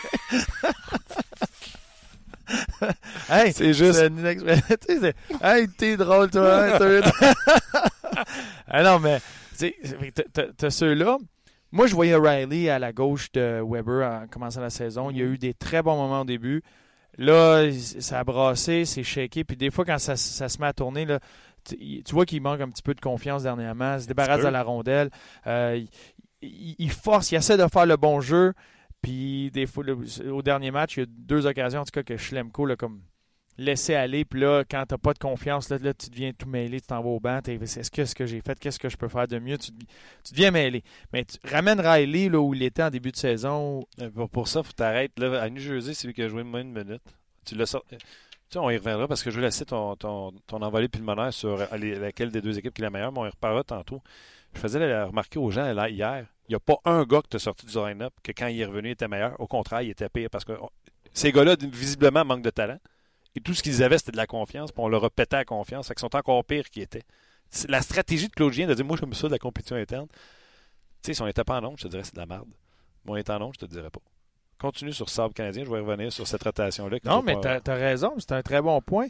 hey, C'est juste- Hey, t'es drôle, toi. hein, ah non, mais tu sais, t'as- ceux-là. Moi, je voyais Riley à la gauche de Weber en commençant la saison. Il y a eu des très bons moments au début. Là, ça a brassé, c'est shaké. Puis des fois, quand ça, ça se met à tourner, là, tu, vois qu'il manque un petit peu de confiance dernièrement, il se débarrasse de la rondelle, euh, il, il, force, il essaie de faire le bon jeu, puis des fois, au dernier match, il y a deux occasions, en tout cas, que Schlemko l'a comme laissé aller. Puis là, quand tu n'as pas de confiance, là, là, tu deviens tout mêlé, tu t'en vas au banc. Est-ce que ce que j'ai fait, qu'est-ce que je peux faire de mieux? Tu, tu deviens mêlé. Mais tu ramènes Riley là, où il était en début de saison. Euh, pour, pour ça, il faut t'arrêter. À New Jersey, c'est lui qui a joué moins une minute. Tu l'as sorti. On y reviendra parce que je veux laisser ton, ton, ton envolée pulmonaire sur laquelle des deux équipes qui est la meilleure, mais on y reparlera tantôt. Je faisais remarquer aux gens hier, il n'y a pas un gars qui t'a sorti du line-up que quand il est revenu, il était meilleur. Au contraire, il était pire parce que ces gars-là, visiblement, manquent de talent. Et tout ce qu'ils avaient, c'était de la confiance. Puis on leur a pété la confiance. Fait qu'ils sont encore pires qu'ils étaient. La stratégie de Claude Gien de dire Moi, j'aime ça de la compétition interne. Tu si on n'était pas en onde, je te dirais c'est de la merde. Mais on est en onde, je te dirais pas. Continue sur Sable canadien, je vais revenir sur cette rotation-là. Non, mais tu as, raison, c'est un très bon point.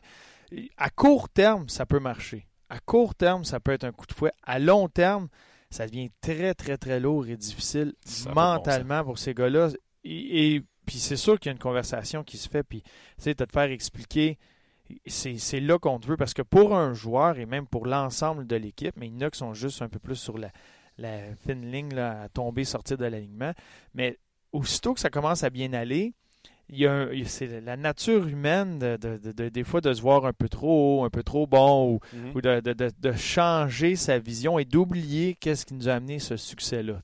À court terme, ça peut marcher. À court terme, ça peut être un coup de fouet. À long terme, ça devient très, très, très lourd et difficile mentalement pour ces gars-là. Et, puis c'est sûr qu'il y a une conversation qui se fait, puis tu sais, te faire expliquer, c'est là qu'on te veut, parce que pour un joueur et même pour l'ensemble de l'équipe, mais il y en a qui sont juste un peu plus sur la, la fine ligne là, à tomber, sortir de l'alignement. Mais aussitôt que ça commence à bien aller, c'est la nature humaine de, des fois de se voir un peu trop haut, un peu trop bon, ou, mhm. de, changer sa vision et d'oublier qu'est-ce qui nous a amené ce succès-là.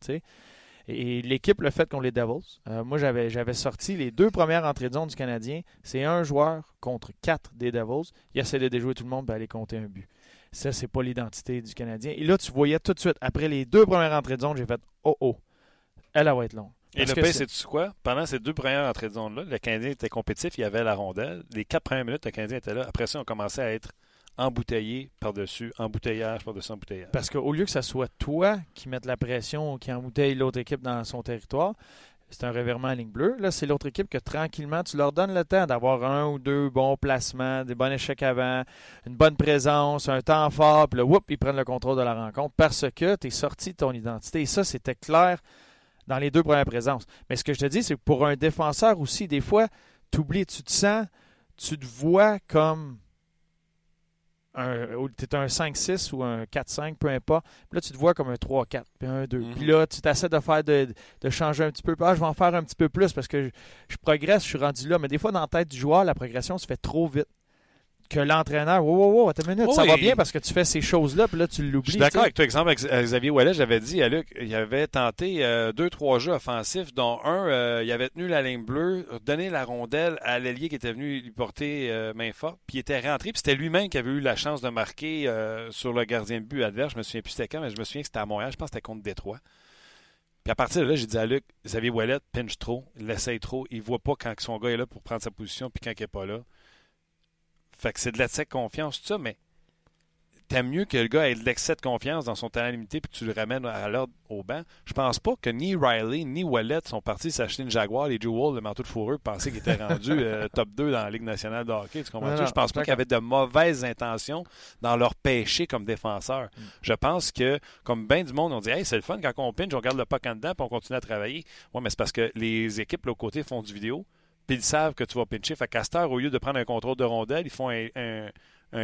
Et, l'équipe le fait contre les Devils. Euh, moi, j'avais, j'avais sorti les deux premières entrées de zone du Canadien. C'est un joueur contre quatre des Devils. Il essaie de déjouer tout le monde pour aller compter un but. Ça, c'est pas l'identité du Canadien. Et là, tu voyais tout de suite, après les deux premières entrées de zone, j'ai fait Oh oh, elle va être longue. Et le pire, c'est quoi? Pendant ces deux premières entrées de zone-là, le Canadien était compétitif, il y avait la rondelle. Les quatre premières minutes, le Canadien était là. Après ça, on commençait à être embouteillé par-dessus, embouteillage par-dessus embouteillage. Parce qu'au lieu que ce soit toi qui mette la pression ou qui embouteille l'autre équipe dans son territoire, c'est un revirement à ligne bleue. Là, c'est l'autre équipe que tranquillement, tu leur donnes le temps d'avoir un ou deux bons placements, des bons échecs avant, une bonne présence, un temps fort, puis là, whoop, ils prennent le contrôle de la rencontre parce que tu es sorti de ton identité. Et ça, c'était clair dans les deux premières présences. Mais ce que je te dis, c'est que pour un défenseur aussi, des fois, tu oublies, tu te sens, tu te vois comme un, tu es un 5-6 ou un 4-5, peu importe. Puis là, tu te vois comme un 3-4, puis un 2. Puis mhm. là, tu t'essaies de faire de, changer un petit peu. Ah, je vais en faire un petit peu plus parce que je, je progresse, je suis rendu là. Mais des fois, dans la tête du joueur, la progression se fait trop vite que l'entraîneur, wow, wow, wow, attends une minute, ça va bien parce que tu fais ces choses-là, puis là, tu l'oublies. Je suis d'accord avec toi. Exemple, avec Xavier Ouellet, j'avais dit à Luc, il avait tenté euh, deux, trois jeux offensifs, dont un, euh, il avait tenu la ligne bleue, donné la rondelle à l'ailier qui était venu lui porter euh, main forte, puis il était rentré, puis c'était lui-même qui avait eu la chance de marquer sur le gardien de but adverse. Je me souviens plus c'était quand, mais je me souviens que c'était à Montréal, je pense que c'était contre Détroit. Puis à partir de là, j'ai dit à Luc, Xavier Ouellet pinche trop, il l'essaye trop, il voit pas quand son gars est là pour prendre sa position, puis quand il n'est pas là. Fait que c'est de l'excès de confiance, tout ça, mais t'aimes mieux que le gars ait de l'excès de confiance dans son talent limité puis que tu le ramènes à l'ordre au banc. Je pense pas que ni Riley ni Wallet sont partis s'acheter une Jaguar, les Jewel, le manteau de fourrure, pensaient qu'ils étaient rendus euh, top 2 dans la Ligue nationale de hockey. Tu comprends je pense pas qu'ils avaient de mauvaises intentions dans leur péché comme défenseur. Mm. Je pense que, comme bien du monde, on dit Hey, c'est le fun quand on pinche, on garde le puck en dedans puis on continue à travailler. Ouais, mais c'est parce que les équipes, de l'autre côté, font du vidéo puis ils savent que tu vas pincher. Fait qu'à au lieu de prendre un contrôle de rondelle, ils font un,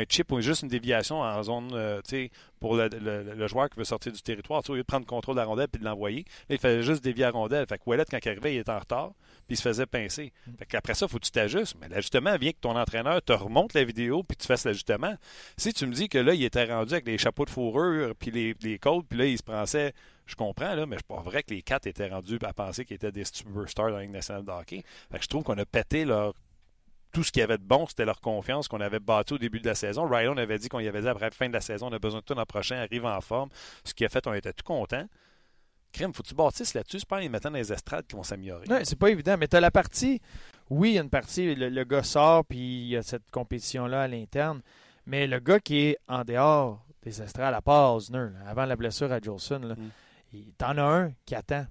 chip ou juste une déviation en zone, euh, tu sais, pour le, joueur qui veut sortir du territoire. au lieu de prendre le contrôle de la rondelle puis de l'envoyer, là, il fallait juste dévier la rondelle. Fait que Ouellet, quand il arrivait, il était en retard, puis il se faisait pincer. Mm. Fait qu'après ça, il faut que tu t'ajustes. Mais l'ajustement vient que ton entraîneur te remonte la vidéo puis tu fasses l'ajustement. Si tu me dis que là, il était rendu avec les chapeaux de fourrure puis les, les côtes, puis là, il se pensait je comprends, là, mais c'est pas vrai que les quatre étaient rendus à penser qu'ils étaient des superstars dans la Ligue nationale de hockey. Fait que je trouve qu'on a pété leur tout ce qu'il y avait de bon, c'était leur confiance qu'on avait bâti au début de la saison. Ryan avait dit qu'on y avait dit après la fin de la saison, on a besoin de tout l'an prochain, arrive en forme. Ce qui a fait, on était tout contents. Crème, faut que tu bâtisses là-dessus. C'est pas en les mettant dans les estrades qui vont s'améliorer. Non, c'est pas évident, mais tu as la partie. Oui, il y a une partie, le, gars sort, puis il y a cette compétition-là à l'interne. Mais le gars qui est en dehors des estrades, à part Osner, avant la blessure à Jolson, mm. T'en as un qui attend.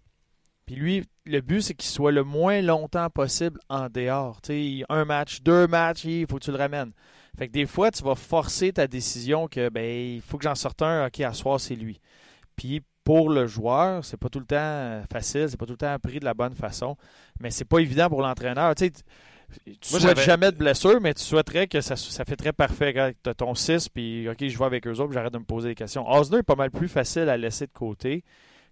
Puis lui, le but, c'est qu'il soit le moins longtemps possible en dehors. sais, un match, deux matchs, il faut que tu le ramènes. Fait que des fois, tu vas forcer ta décision que ben il faut que j'en sorte un, ok, à soir, c'est lui. Puis pour le joueur, c'est pas tout le temps facile, c'est pas tout le temps pris de la bonne façon, mais c'est pas évident pour l'entraîneur. Tu sais, Tu Moi, souhaites jamais de blessure, mais tu souhaiterais que ça, ça fait très parfait quand tu as ton 6, puis OK, je vais avec eux autres, j'arrête de me poser des questions. Osner est pas mal plus facile à laisser de côté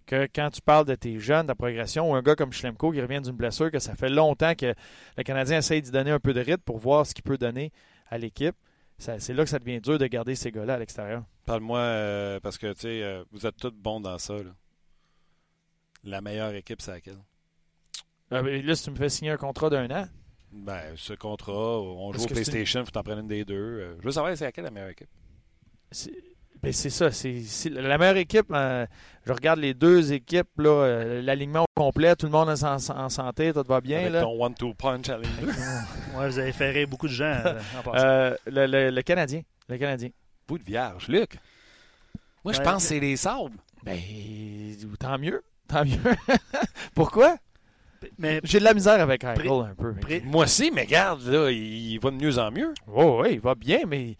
que quand tu parles de tes jeunes, de ta progression, ou un gars comme Schlemko qui revient d'une blessure, que ça fait longtemps que le Canadien essaye d'y donner un peu de rythme pour voir ce qu'il peut donner à l'équipe. C'est là que ça devient dur de garder ces gars-là à l'extérieur. Parle-moi, euh, parce que, tu sais, euh, vous êtes tous bons dans ça, là. La meilleure équipe, c'est laquelle? Euh, mais là, si tu me fais signer un contrat d'un an, Ben, ce contrat, on joue au PlayStation, faut t'en prendre une des deux. Euh, je veux savoir, c'est laquelle la meilleure équipe? C'est ben, c'est ça. C'est la meilleure équipe. euh, je regarde les deux équipes, là, euh, l'alignement au complet, tout le monde est en, en santé, tout va bien. Avec Là. ton one-two punch à. Ouais, vous avez fait rire beaucoup de gens euh, en passant. Euh, le, le- le Canadien. Le Canadien. Bout de vierge. Luc? Moi, je pense que c'est les sables. Ben, tant mieux. Tant mieux. Pourquoi? Mais J'ai de la misère avec Eichel un peu. Moi aussi, mais regarde, là, il va de mieux en mieux. Oh, oui, il va bien, mais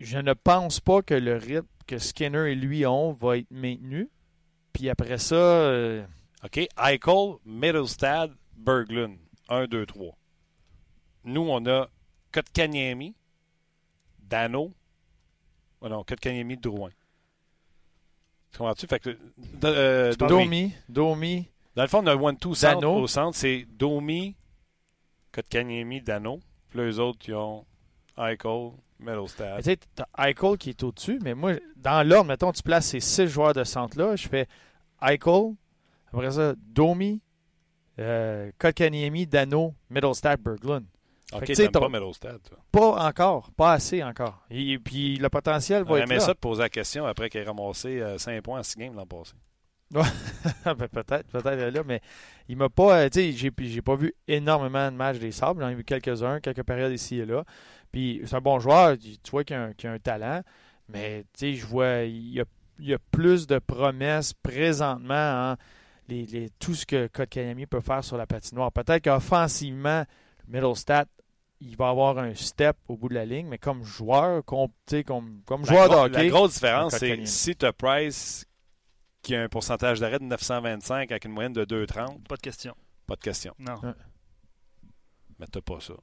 je ne pense pas que le rythme que Skinner et lui ont va être maintenu. Puis après ça, euh, OK? Eichel, Middlestad, Berglund. 1, 2, 3. Nous, on a Kotkaniemi, Dano. Oh non, Kotkaniemi, Drouin. Tu comprends-tu? Fait que, euh, Domi. Domi, Dans le fond, on a one-two centre. Dano. Au centre, c'est Domi, Kotkaniemi, Dano. Puis là, eux autres, ils ont Eichel, Mais Middlestad. Tu sais, t'as Eichel qui est au-dessus, mais moi, dans l'ordre, mettons, tu places ces six joueurs de centre-là, je fais Eichel, après ça, Domi, euh, Kotkaniemi, Dano, Middlestad, Berglund. OK, tu pas toi. Pas encore, pas assez encore. Et, puis le potentiel va être là. ça de poser la question après qu'il ait ramassé 5 points en 6 games l'an passé. Ben, peut-être, peut-être là, mais il m'a pas. euh, tu sais, j'ai, j'ai pas vu énormément de matchs des Sabres. J'en ai vu quelques-uns, quelques périodes ici et là. Puis c'est un bon joueur, tu vois qu'il a a un talent, mais tu sais, je vois, il y a, il y a plus de promesses présentement en les, les- tout ce que Kotkaniemi peut faire sur la patinoire. Peut-être qu'offensivement, Middlestat, il va avoir un step au bout de la ligne, mais comme joueur, comme, tu sais, comme, comme La joueur de La hockey, grosse différence, c'est si tu as Price qui a un pourcentage d'arrêt de 925 avec une moyenne de 2,30, pas de question. pas de question. Non. Ouais. Mais t'as pas ça.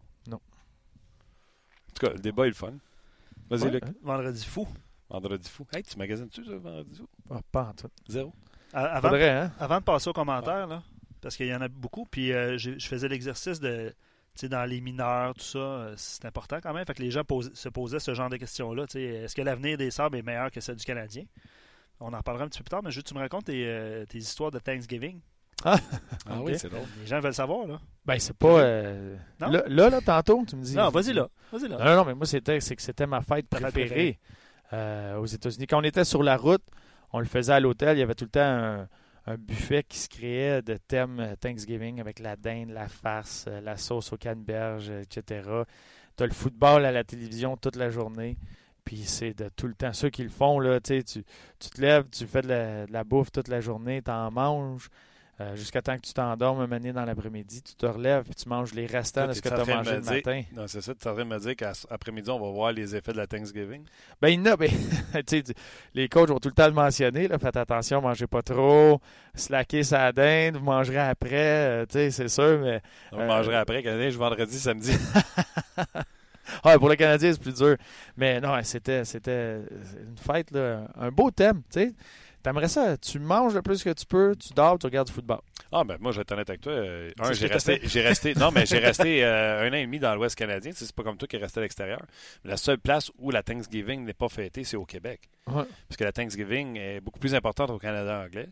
En tout cas, le débat est le fun. Vas-y, Ouais, Luc. hein. Vendredi fou. Vendredi fou. Hey, tu magasines-tu ça, vendredi fou? Ah, pas en tout. Zéro. À- Avant, Faudrait, hein? avant de passer aux commentaires, là, parce qu'il y en a beaucoup, puis euh, je faisais l'exercice de, tu sais, dans les mineurs, tout ça, euh, c'est important quand même. Fait que les gens se posaient ce genre de questions-là. Est-ce que l'avenir des Sabres est meilleur que celle du Canadien? On en reparlera un petit peu plus tard, mais je veux que tu me racontes tes, euh, tes histoires de Thanksgiving. Ah Ok. oui, c'est drôle. Les gens veulent savoir, là. Ben, c'est pas. euh, Non? là, là, là, tantôt, tu me dis. Non, vas-y là. Vas-y Non, là. non, non, mais moi, c'était, c'est que c'était ma fête préférée préférée. euh, aux États-Unis. Quand on était sur la route, on le faisait à l'hôtel. Il y avait tout le temps un, un buffet qui se créait de thèmes euh, Thanksgiving avec la dinde, la farce, la sauce au canneberge, euh, etc. Tu as le football à la télévision toute la journée. Puis c'est de tout le temps. Ceux qui le font, là, tu tu te lèves, tu fais de la, de la bouffe toute la journée, tu en manges. Euh, jusqu'à temps que tu t'endormes un moment dans l'après-midi, tu te relèves puis tu manges les restants de ce que tu as mangé le dire- matin. Non, c'est ça. Tu es en train de me dire qu'après-midi, on va voir les effets de la Thanksgiving? Ben, il y en a, ben, les coachs vont tout le temps le mentionner. Là, faites attention, mangez pas trop, slackez sa dinde, vous mangerez après, euh, c'est sûr, mais On Euh, mangerait après. Canadien, je vendredi, samedi. ah, pour les Canadiens, c'est plus dur. Mais non, c'était, c'était une fête, là, un beau thème, sais. T'aimerais ça, tu manges le plus que tu peux, tu dors, tu regardes du football. Ah, ben moi, je vais être honnête avec toi. Euh, un, j'ai resté, fait. j'ai resté. Non, mais j'ai resté euh, un an et demi dans l'Ouest canadien. Tu sais, C'est pas comme toi qui est resté à l'extérieur. La seule place où la Thanksgiving n'est pas fêtée, c'est au Québec. Ouais. Parce que la Thanksgiving est beaucoup plus importante au Canada anglais.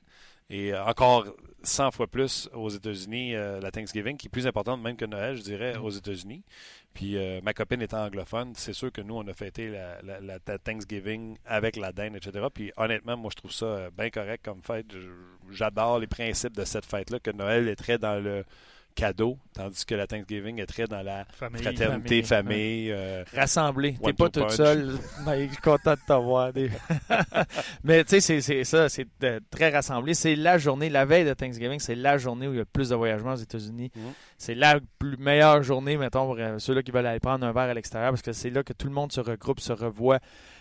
Et euh, encore 100 fois plus aux États-Unis, euh, la Thanksgiving, qui est plus importante même que Noël, je dirais, Mm. aux États-Unis. Puis euh, ma copine étant anglophone, c'est sûr que nous, on a fêté la, la- la- Thanksgiving avec la dinde, etc. Puis honnêtement, moi, je trouve ça bien correct comme fête. J'adore les principes de cette fête-là, que Noël est très dans le cadeau, tandis que la Thanksgiving est très dans la Famille. fraternité, famille, famille. euh, Rassemblé. T'es pas toute punch. seule. Mais je suis content de t'avoir. Mais tu sais, c'est- ça, c'est euh, très rassemblé. C'est la journée, la veille de Thanksgiving, c'est la journée où il y a le plus de voyagements aux États-Unis. Mhm. C'est la plus meilleure journée, mettons, pour euh, ceux-là qui veulent aller prendre un verre à l'extérieur, parce que c'est là que tout le monde se regroupe, se revoit.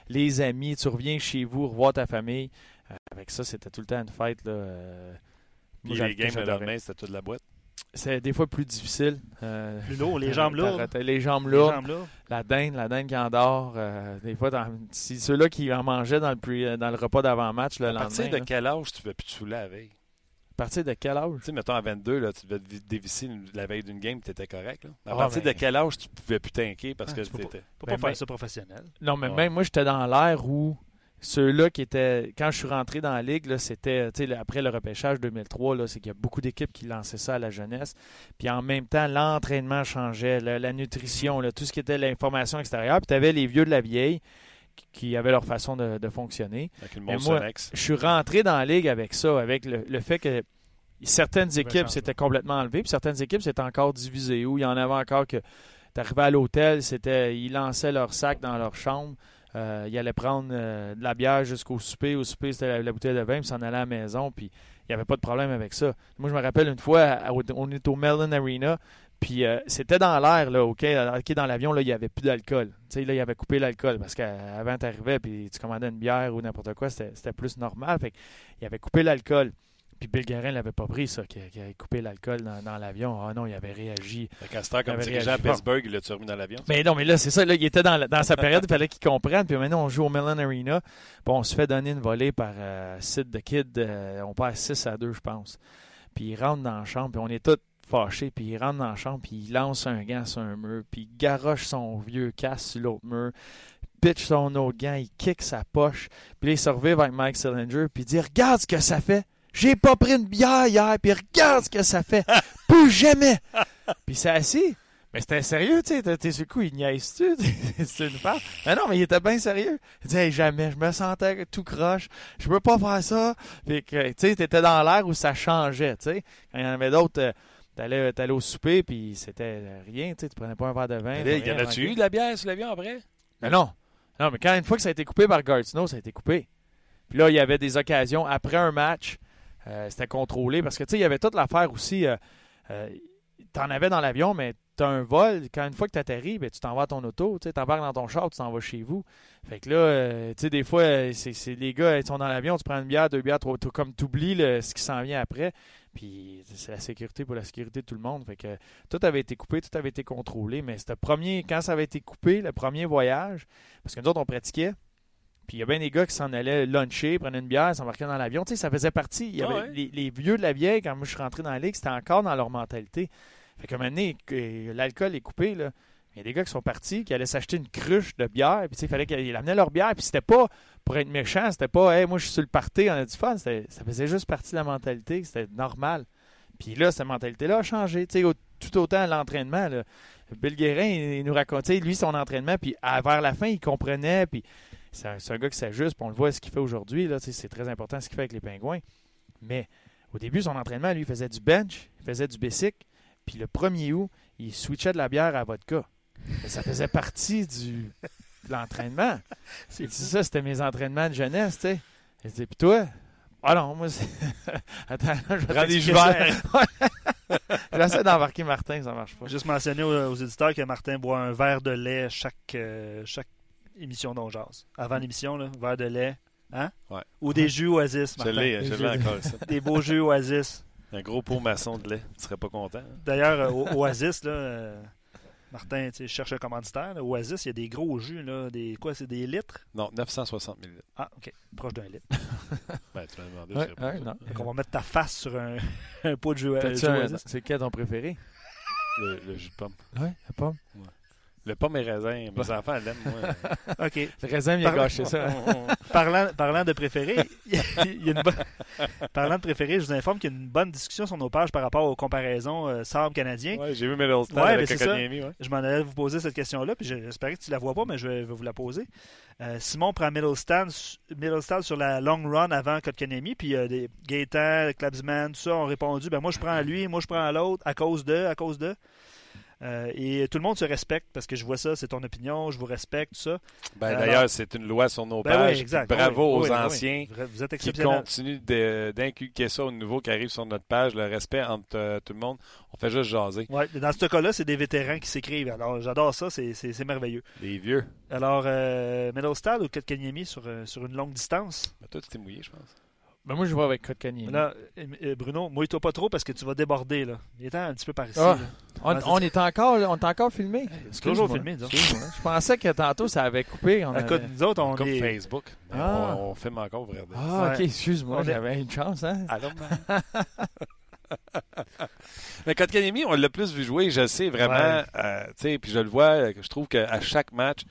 Les amis, tu reviens chez vous, revoir ta famille. Euh, avec ça, c'était tout le temps une fête. Là, euh, Puis moi, les games le lendemain, c'était toute la boîte. C'est des fois plus difficile. Euh, Plus lourd, les jambes lourdes. Les jambes Les lourdes. jambes là. La dinde, la dinde qui endort. euh, des fois, dans- si ceux-là qui en mangeaient dans le, pre- dans le repas d'avant-match le À lendemain. partir de là. quel âge tu ne plus te saouler la veille? À partir de quel âge? Tu sais, mettons à 22, là, tu devais dévisser la veille d'une game, tu étais correct. Là. À Ah, partir de quel âge tu pouvais plus t'inquiéter parce Ah, que tu peux pas- Ben, pas faire ben- ça professionnel. Non, mais Ouais. même moi, j'étais dans l'air où ceux-là qui étaient. Quand je suis rentré dans la ligue, là, c'était. tu sais, Après le repêchage 2003, là, c'est qu'il y a beaucoup d'équipes qui lançaient ça à la jeunesse. Puis en même temps, l'entraînement changeait, la, la nutrition, là, tout ce qui était l'information extérieure. Puis tu avais les vieux de la vieille qui, qui avaient leur façon de, de fonctionner. Avec une Mais moi. Je suis rentré dans la ligue avec ça, avec le, le fait que certaines équipes s'étaient complètement enlevées, puis certaines équipes s'étaient encore divisées. Où il y en avait encore que tu arrivais à l'hôtel, c'était ils lançaient leur sac dans leur chambre. Euh, ils allaient prendre euh, de la bière jusqu'au souper. Au souper, c'était la, bouteille de vin, puis s'en allaient à la maison. Puis il n'y avait pas de problème avec ça. Moi, je me rappelle une fois, on est au Mellon Arena, puis euh, c'était dans l'air, là, OK, OK, dans l'avion, là, il n'y avait plus d'alcool. Tu sais, là, il avait coupé l'alcool parce qu'avant, tu arrivais, puis tu commandais une bière ou n'importe quoi, c'était plus normal. Il avait coupé l'alcool. Puis Bill Guerin l'avait pas pris, ça, qui, qui avait coupé l'alcool dans, dans l'avion. Ah non, il avait réagi. Heure, comme dirigeant à. Pittsburgh, il l'a-tu remis dans l'avion? Mais non, mais là, c'est ça. Là, il était dans, la- dans sa période, il fallait qu'il comprenne. Puis maintenant, on joue au Mellon Arena. Puis on se fait donner une volée par euh, Sid the Kid. euh, on perd 6 à 2, je pense. Puis il rentre dans la chambre, puis on est tous fâchés. Puis il rentre dans la chambre, puis il lance un gant sur un mur. Puis il garoche son vieux casque sur l'autre mur. Pitch son autre gant, il kick sa poche. Puis là, il se avec Mike Sillinger, puis il dit Regarde ce que ça fait. J'ai pas pris une bière hier, puis regarde ce que ça fait. Plus jamais. Puis c'est assis. Mais c'était sérieux, tu sais. T'es le coup, il niaise-tu? C'est une farce. Mais non, mais il était bien sérieux. Il disait, Hey, jamais, je me sentais tout croche. Je peux pas faire ça. Puis que, tu sais, t'étais dans l'air où ça changeait, tu sais. Quand il y en avait d'autres, euh, t'allais, t'allais au souper, puis c'était rien, tu sais. Tu prenais pas un verre de vin. Là, y en a-tu eu de la bière sur l'avion après? Mais non. Non, mais quand une fois que ça a été coupé par Gardner, ça a été coupé. Puis là, il y avait des occasions après un match. Euh, c'était contrôlé parce que tu sais, il y avait toute l'affaire aussi. Euh, euh, T'en avais dans l'avion, mais t'as un vol. Quand une fois que tu atterris, ben, tu t'en vas à ton auto. Tu t'embarques dans ton char, tu t'en vas chez vous. Fait que là, tu sais, des fois, c'est les gars, ils sont dans l'avion, tu prends une bière, deux bières, trois, comme tu oublies ce qui s'en vient après. Puis c'est la sécurité pour la sécurité de tout le monde. Fait que tout avait été coupé, tout avait été contrôlé. Mais c'était premier, quand ça avait été coupé, le premier voyage, parce que nous autres, on pratiquait. Puis il y a bien des gars qui s'en allaient luncher, prenaient une bière, s'embarquaient dans l'avion. Tu sais, ça faisait partie. Il y Ah ouais. les, les vieux de la vieille, quand moi je suis rentré dans la ligue, c'était encore dans leur mentalité. Fait qu'à un moment donné, que l'alcool est coupé, là. Il y a des gars qui sont partis, qui allaient s'acheter une cruche de bière, puis il fallait qu'ils amenaient leur bière, puis c'était pas pour être méchant, c'était pas, hey, moi je suis sur le party, on a du fun, ça faisait juste partie de la mentalité, c'était normal. Puis là, cette mentalité-là a changé, tu sais, au- tout autant à l'entraînement. Bill Guérin, il, il nous racontait, lui, son entraînement, puis à- vers la fin, il comprenait, puis c'est un, c'est un gars qui s'ajuste, puis on le voit ce qu'il fait aujourd'hui, là, c'est très important ce qu'il fait avec les pingouins. Mais au début, son entraînement, lui, il faisait du bench, il faisait du basic, puis le 1er août, il switchait de la bière à vodka. Ça faisait partie du, de l'entraînement. C'est dit ça, c'était mes entraînements de jeunesse, tu sais. Il dit, puis toi? Ah non, moi, c'est... Attends, je vais des verts. J'essaie d'embarquer Martin, ça marche pas. Juste mentionner aux, aux éditeurs que Martin boit un verre de lait chaque, euh, chaque émission d'On Jase. Avant l'émission, là, verre de lait. Hein? Ouais. Ou des jus Oasis, Je Martin. l'ai, je l'ai encore ça. Des beaux jus Oasis. Un gros pot maçon de lait. Tu serais pas content. hein? D'ailleurs, euh, Oasis, là, euh, Martin, tu sais, je cherche un commanditaire. là. Oasis, il y a des gros jus, là, des quoi, c'est des litres? Non, 960 000 litres. Ah, ok, proche d'un litre. Ben, tu m'as demandé, Ouais, je ouais, non. Donc, on va mettre ta face sur un, un pot de jus, euh, jus Oasis. C'est quel ton préféré? Le, le jus de pomme. Oui, la pomme. Le pomme et raisin. Mes enfants l'aiment, moi. Ok. Le raisin, il a Par- gâché ça. parlant, parlant de préféré, il y a une bonne- parlant de préféré, je vous informe qu'il y a une bonne discussion sur nos pages par rapport aux comparaisons euh, Sabre canadien. Ouais, j'ai vu Middleston Ouais, avec ben, ouais. Je m'en allais vous poser cette question-là, puis j'espérais que tu la vois pas, mais je vais, vais vous la poser. Euh, Simon prend Middleston, Middleston sur la long run avant Kotkaniemi, puis euh, des Gaétan, Klabsman, tout ça ont répondu ben moi je prends à lui, moi je prends à l'autre, à cause de, à cause de. Euh, et tout le monde se respecte parce que je vois ça, c'est ton opinion, je vous respecte, tout ça. Ben, D'ailleurs, c'est une loi sur nos Ben pages. oui. Bravo Oui, aux oui, oui, anciens. Vous êtes qui continuent d'inculquer ça aux nouveaux qui arrivent sur notre page. Le respect entre euh, tout le monde. On fait juste jaser. Ouais, dans ce cas-là, c'est des vétérans qui s'écrivent. Alors, j'adore ça, c'est- merveilleux. Les vieux. Alors, euh, Middlestad ou Kotkaniemi sur, euh, sur une longue distance? Ben, toi, tu t'es mouillé, je pense. Ben moi, je vais avec Kotkaniemi. Là, Bruno, mouille-toi pas trop parce que tu vas déborder. Là. Il est un petit peu par ici. Ah. On, c'est on est encore, on est encore filmé. C'est toujours filmé. Je pensais que tantôt, ça avait coupé. On Écoute, avait- nous autres, on Comme est. Facebook. Ah. On, on filme encore, vrai. Ah, ok, excuse-moi, On est- j'avais une chance, hein? Allô, man? Mais Kotkaniemi, on l'a plus vu jouer, je sais vraiment. Ouais. euh, tu sais, puis je le vois, euh, je trouve qu'à chaque match,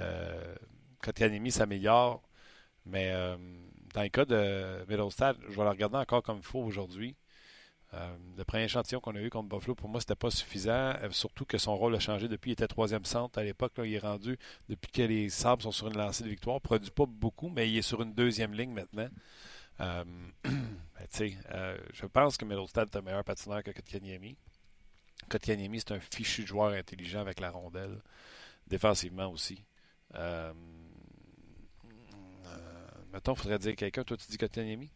euh, Kotkaniemi s'améliore. Mais euh, dans le cas de Middlestad, je vais le regarder encore comme il faut aujourd'hui. Euh, le premier échantillon qu'on a eu contre Buffalo, pour moi, c'était pas suffisant. euh, surtout que son rôle a changé depuis. Il était troisième centre à l'époque. Il est rendu, depuis que les Sabres sont sur une lancée de victoire, produit pas beaucoup, mais il est sur une deuxième ligne maintenant. Euh, ben, je pense que Middlestad est un meilleur patineur que Kotkaniemi. Kotkaniemi, c'est un fichu joueur intelligent avec la rondelle, défensivement aussi. Euh, euh, mettons, il faudrait dire quelqu'un. Toi, tu dis Kotkaniemi?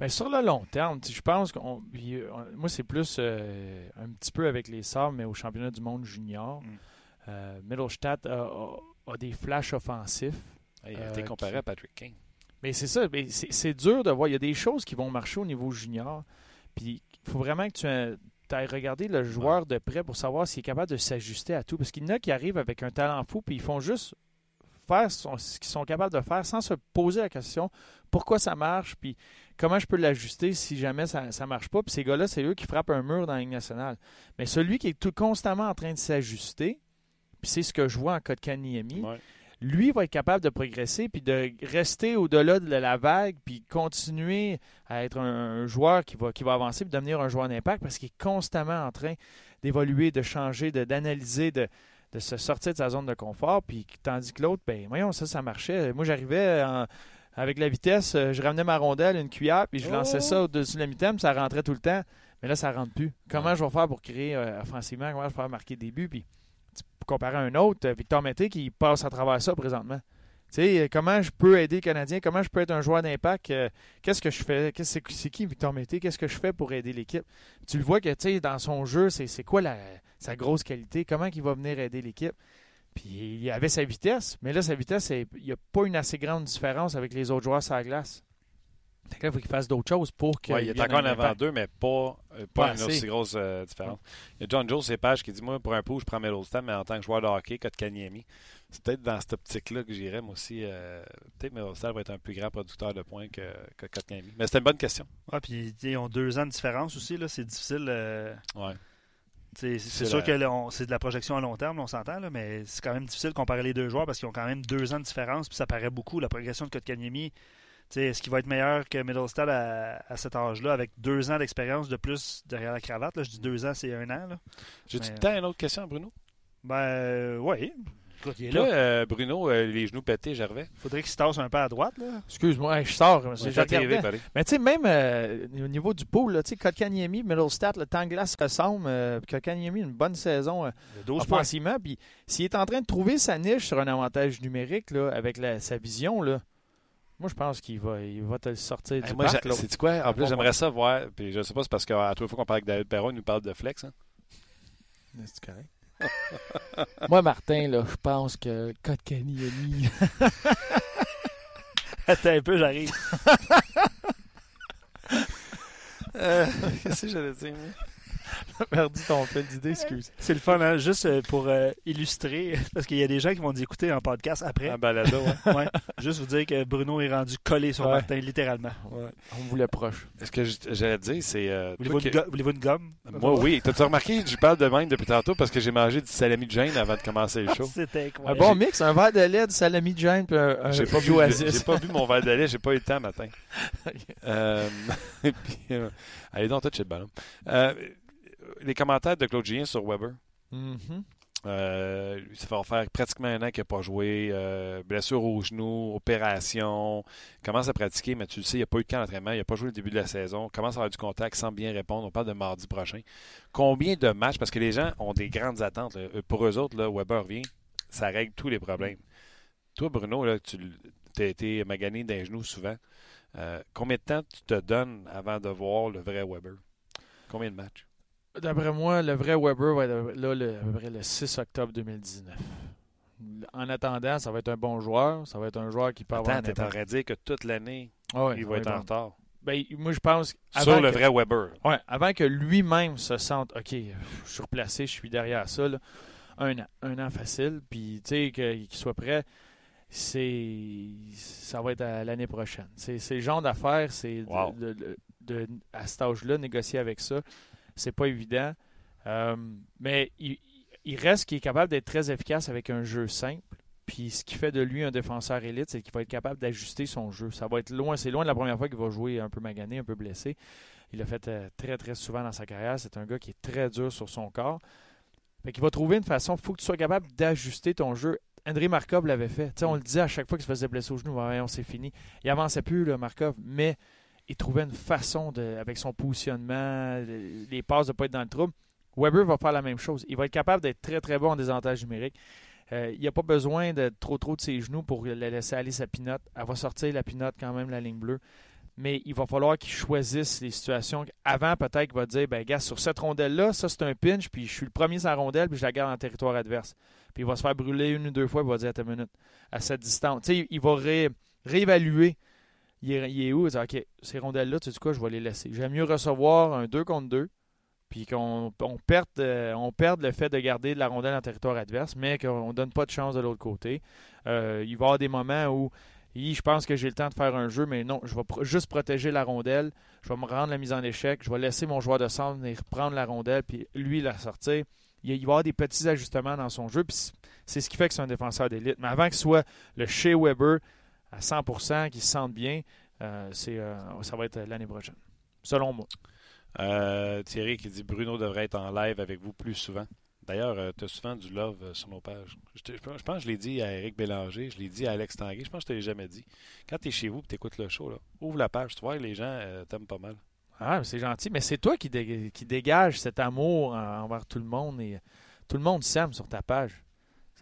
Ben, sur le long terme, je pense qu'on. euh, Moi, c'est plus euh, un petit peu avec les Sabres, mais au championnat du monde junior. Mm. Euh, Middlestadt a, a- a des flashs offensifs. Il a Euh, été comparé qui- à Patrick King. Mais c'est ça, c'est c'est dur de voir. Il y a des choses qui vont marcher au niveau junior. Puis il faut vraiment que tu ailles regarder le joueur de près pour savoir s'il est capable de s'ajuster à tout. Parce qu'il y en a qui arrivent avec un talent fou, puis ils font juste faire ce qu'ils sont capables de faire sans se poser la question pourquoi ça marche, puis comment je peux l'ajuster si jamais ça ne marche pas. Puis ces gars-là, c'est eux qui frappent un mur dans la Ligue nationale. Mais celui qui est tout constamment en train de s'ajuster, puis c'est ce que je vois en cas de Kaniemi, Ouais. lui va être capable de progresser puis de rester au-delà de la vague puis continuer à être un, un joueur qui va, qui va avancer puis devenir un joueur d'impact parce qu'il est constamment en train d'évoluer, de changer, de- d'analyser, de, de se sortir de sa zone de confort. Puis tandis que l'autre, ben voyons, ça, ça marchait. Moi, j'arrivais en- avec la vitesse, euh, je ramenais ma rondelle, une cuillère, puis je lançais Oh! ça au-dessus de la mi-temps, ça rentrait tout le temps. Mais là, ça rentre plus. Comment Ouais. je vais faire pour créer euh, offensivement? Comment je vais faire marquer des buts? Puis, comparer à un autre, euh, Victor Mété qui passe à travers ça présentement. Tu sais, euh, comment je peux aider le Canadien? Comment je peux être un joueur d'impact? Euh, Qu'est-ce que je fais? Qu'est-ce- C'est c'est qui Victor Mété? Qu'est-ce que je fais pour aider l'équipe? Tu le vois que, tu sais, dans son jeu, c'est c'est quoi la, sa grosse qualité? Comment il va venir aider l'équipe? Puis il avait sa vitesse, mais là, sa vitesse, c'est- il n'y a pas une assez grande différence avec les autres joueurs sur la glace. Fait que là, il faut qu'il fasse d'autres choses pour qu'il Ouais, il est encore en un avant d'eux, mais pas, euh, Pas pas une assez. aussi grosse euh, différence. Il y a John Joe, c'est page qui dit Moi, pour un coup, je prends Middlestam, mais en tant que joueur de hockey, Kotkaniemi. C'est peut-être dans cette optique-là que j'irais, moi aussi. euh, peut-être Middlestam va être un plus grand producteur de points que, que Kotkaniemi. Mais c'était une bonne question. Ouais, puis tu sais, ils ont deux ans de différence aussi. là. C'est difficile. euh, Ouais. C'est sûr la- que c'est de la projection à long terme, on s'entend, là, mais c'est quand même difficile de comparer les deux joueurs parce qu'ils ont quand même deux ans de différence, puis ça paraît beaucoup. La progression de Kotkaniemi, est-ce qu'il va être meilleur que Middlestad à, à cet âge-là, avec deux ans d'expérience de plus derrière la cravate? Là, je dis deux ans, c'est un an. J'ai-tu le temps une autre question, Bruno? Ben, euh, oui. Écoute, il est Toi, là. euh, Bruno, euh, les genoux pétés, Gervais. faudrait qu'il se tasse un peu à droite. Là. Excuse-moi, je sors. c'est- Ouais, je regardais. buddy. Mais tu sais, même euh, au niveau du pool, là, tu sais, Kotkaniemi, Middlestat, le temps de glace ressemble. Euh, Kotkaniemi, une bonne saison euh, Il a 12 points. offensivement. Puis s'il est en train de trouver sa niche sur un avantage numérique, là, avec la- sa vision, là, moi, je pense qu'il va, il va te le sortir du Hey, moi, parc, c'est quoi? En plus, j'aimerais ça voir. Puis je sais pas, c'est parce qu'à tous les fois qu'on parle avec David Perron, il nous parle de flex. Hein? C'est correct. Moi, Martin, là, je pense que Kotkaniemi... Attends un peu, j'arrive. Euh, Qu'est-ce que j'allais dire? perdu ton fil d'idée, excuse. C'est le fun, hein? juste euh, pour euh, illustrer, parce qu'il y a des gens qui vont nous écouter en podcast après. En balado, ouais. Ouais. Juste vous dire que Bruno est rendu collé sur Ouais. Martin, littéralement. On voulait proche. Ce que j'allais dire, c'est. euh, Voulez-vous une, go- gomme? Moi, oui. T'as-tu remarqué, je parle de même depuis tantôt parce que j'ai mangé du salami de Jane avant de commencer le show. C'était Un incroyable. bon mix, un verre de lait, du salami de Jane, puis un, un J'ai pas, bu, mon verre de lait, j'ai pas eu le temps matin. Euh, et puis, euh, allez donc, toucher le ballon. Les commentaires de Claude Julien sur Weber. Mhm. Euh, ça va faire pratiquement un an qu'il n'a pas joué. Euh, blessure au genou, opération. Commence à pratiquer, mais tu le sais, il n'a pas eu de camp d'entraînement. Il n'a pas joué le début de la saison. Commence à avoir du contact sans bien répondre. On parle de mardi prochain. Combien de matchs Parce que les gens ont des grandes attentes. là. Euh, Pour eux autres, là, Weber revient. Ça règle tous les problèmes. Toi, Bruno, là, tu as été magané d'un genou souvent. Euh, combien de temps tu te donnes avant de voir le vrai Weber? Combien de matchs? D'après moi, le vrai Weber va être là le, à peu près le 6 octobre 2019. En attendant, ça va être un bon joueur. Ça va être un joueur qui peut avoir Attends, t'es en train de dire que toute l'année, Ah il va être en retard. Ben, moi, je pense. Sur le que- vrai Weber. Ouais, avant que lui-même se sente, OK, je suis replacé, je suis derrière ça, là, un an, un an facile, puis tu sais, qu'il soit prêt, c'est ça va être à l'année prochaine. C'est le genre d'affaires, c'est de- Wow. de, de- de- à cet âge-là, négocier avec ça, c'est pas évident. Euh, mais il, reste qu'il est capable d'être très efficace avec un jeu simple. Puis ce qui fait de lui un défenseur élite, c'est qu'il va être capable d'ajuster son jeu. Ça va être loin, c'est loin de la première fois qu'il va jouer un peu magané, un peu blessé. Il l'a fait euh, très très souvent dans sa carrière. C'est un gars qui est très dur sur son corps. Fait qu'il va trouver une façon. Il faut que tu sois capable d'ajuster ton jeu. André Markov l'avait fait. On le disait à chaque fois qu'il se faisait blesser au genou, on c'est fini. Il avançait plus, le Markov, mais il trouvait une façon de, avec son positionnement, les passes de ne pas être dans le trouble. Weber va faire la même chose. Il va être capable d'être très très bon en désavantage numérique. Euh, il n'y a pas besoin de trop trop de ses genoux pour la laisser aller sa pinote. Elle va sortir la pinote quand même, la ligne bleue. Mais il va falloir qu'il choisisse les situations. Avant, peut-être qu'il va dire ben gars, sur cette rondelle-là, ça c'est un pinch, puis je suis le premier sur la rondelle, puis je la garde en territoire adverse. Puis il va se faire brûler une ou deux fois, puis il va dire attends une minute, à cette distance. Tu sais, il va ré- réévaluer. Il est, où? Il dire, OK, ces rondelles-là, tu sais quoi, je vais les laisser. J'aime mieux recevoir un 2 contre 2, puis qu'on on perde, euh, on perde le fait de garder de la rondelle en territoire adverse, mais qu'on ne donne pas de chance de l'autre côté. Euh, il va y avoir des moments où je pense que j'ai le temps de faire un jeu, mais non, je vais juste protéger la rondelle. Je vais me rendre la mise en échec. Je vais laisser mon joueur de centre venir prendre la rondelle, puis lui la sortir. Il, va y avoir des petits ajustements dans son jeu, puis c'est- ce qui fait que c'est un défenseur d'élite. Mais avant qu'il soit le chez Weber à 100%, qu'il se sente bien, euh, c'est, euh, ça va être l'année prochaine, selon moi. Euh, Thierry qui dit Bruno devrait être en live avec vous plus souvent. D'ailleurs, tu as souvent du love sur nos pages. Je, te- je pense que je l'ai dit à Eric Bélanger, je l'ai dit à Alex Tanguay, je pense que je ne te l'ai jamais dit. Quand tu es chez vous et tu écoutes le show, là, ouvre la page, tu vois les gens t'aiment pas mal. Ah, c'est gentil, mais c'est toi qui, dé- qui dégage cet amour en- envers tout le monde et tout le monde s'aime sur ta page.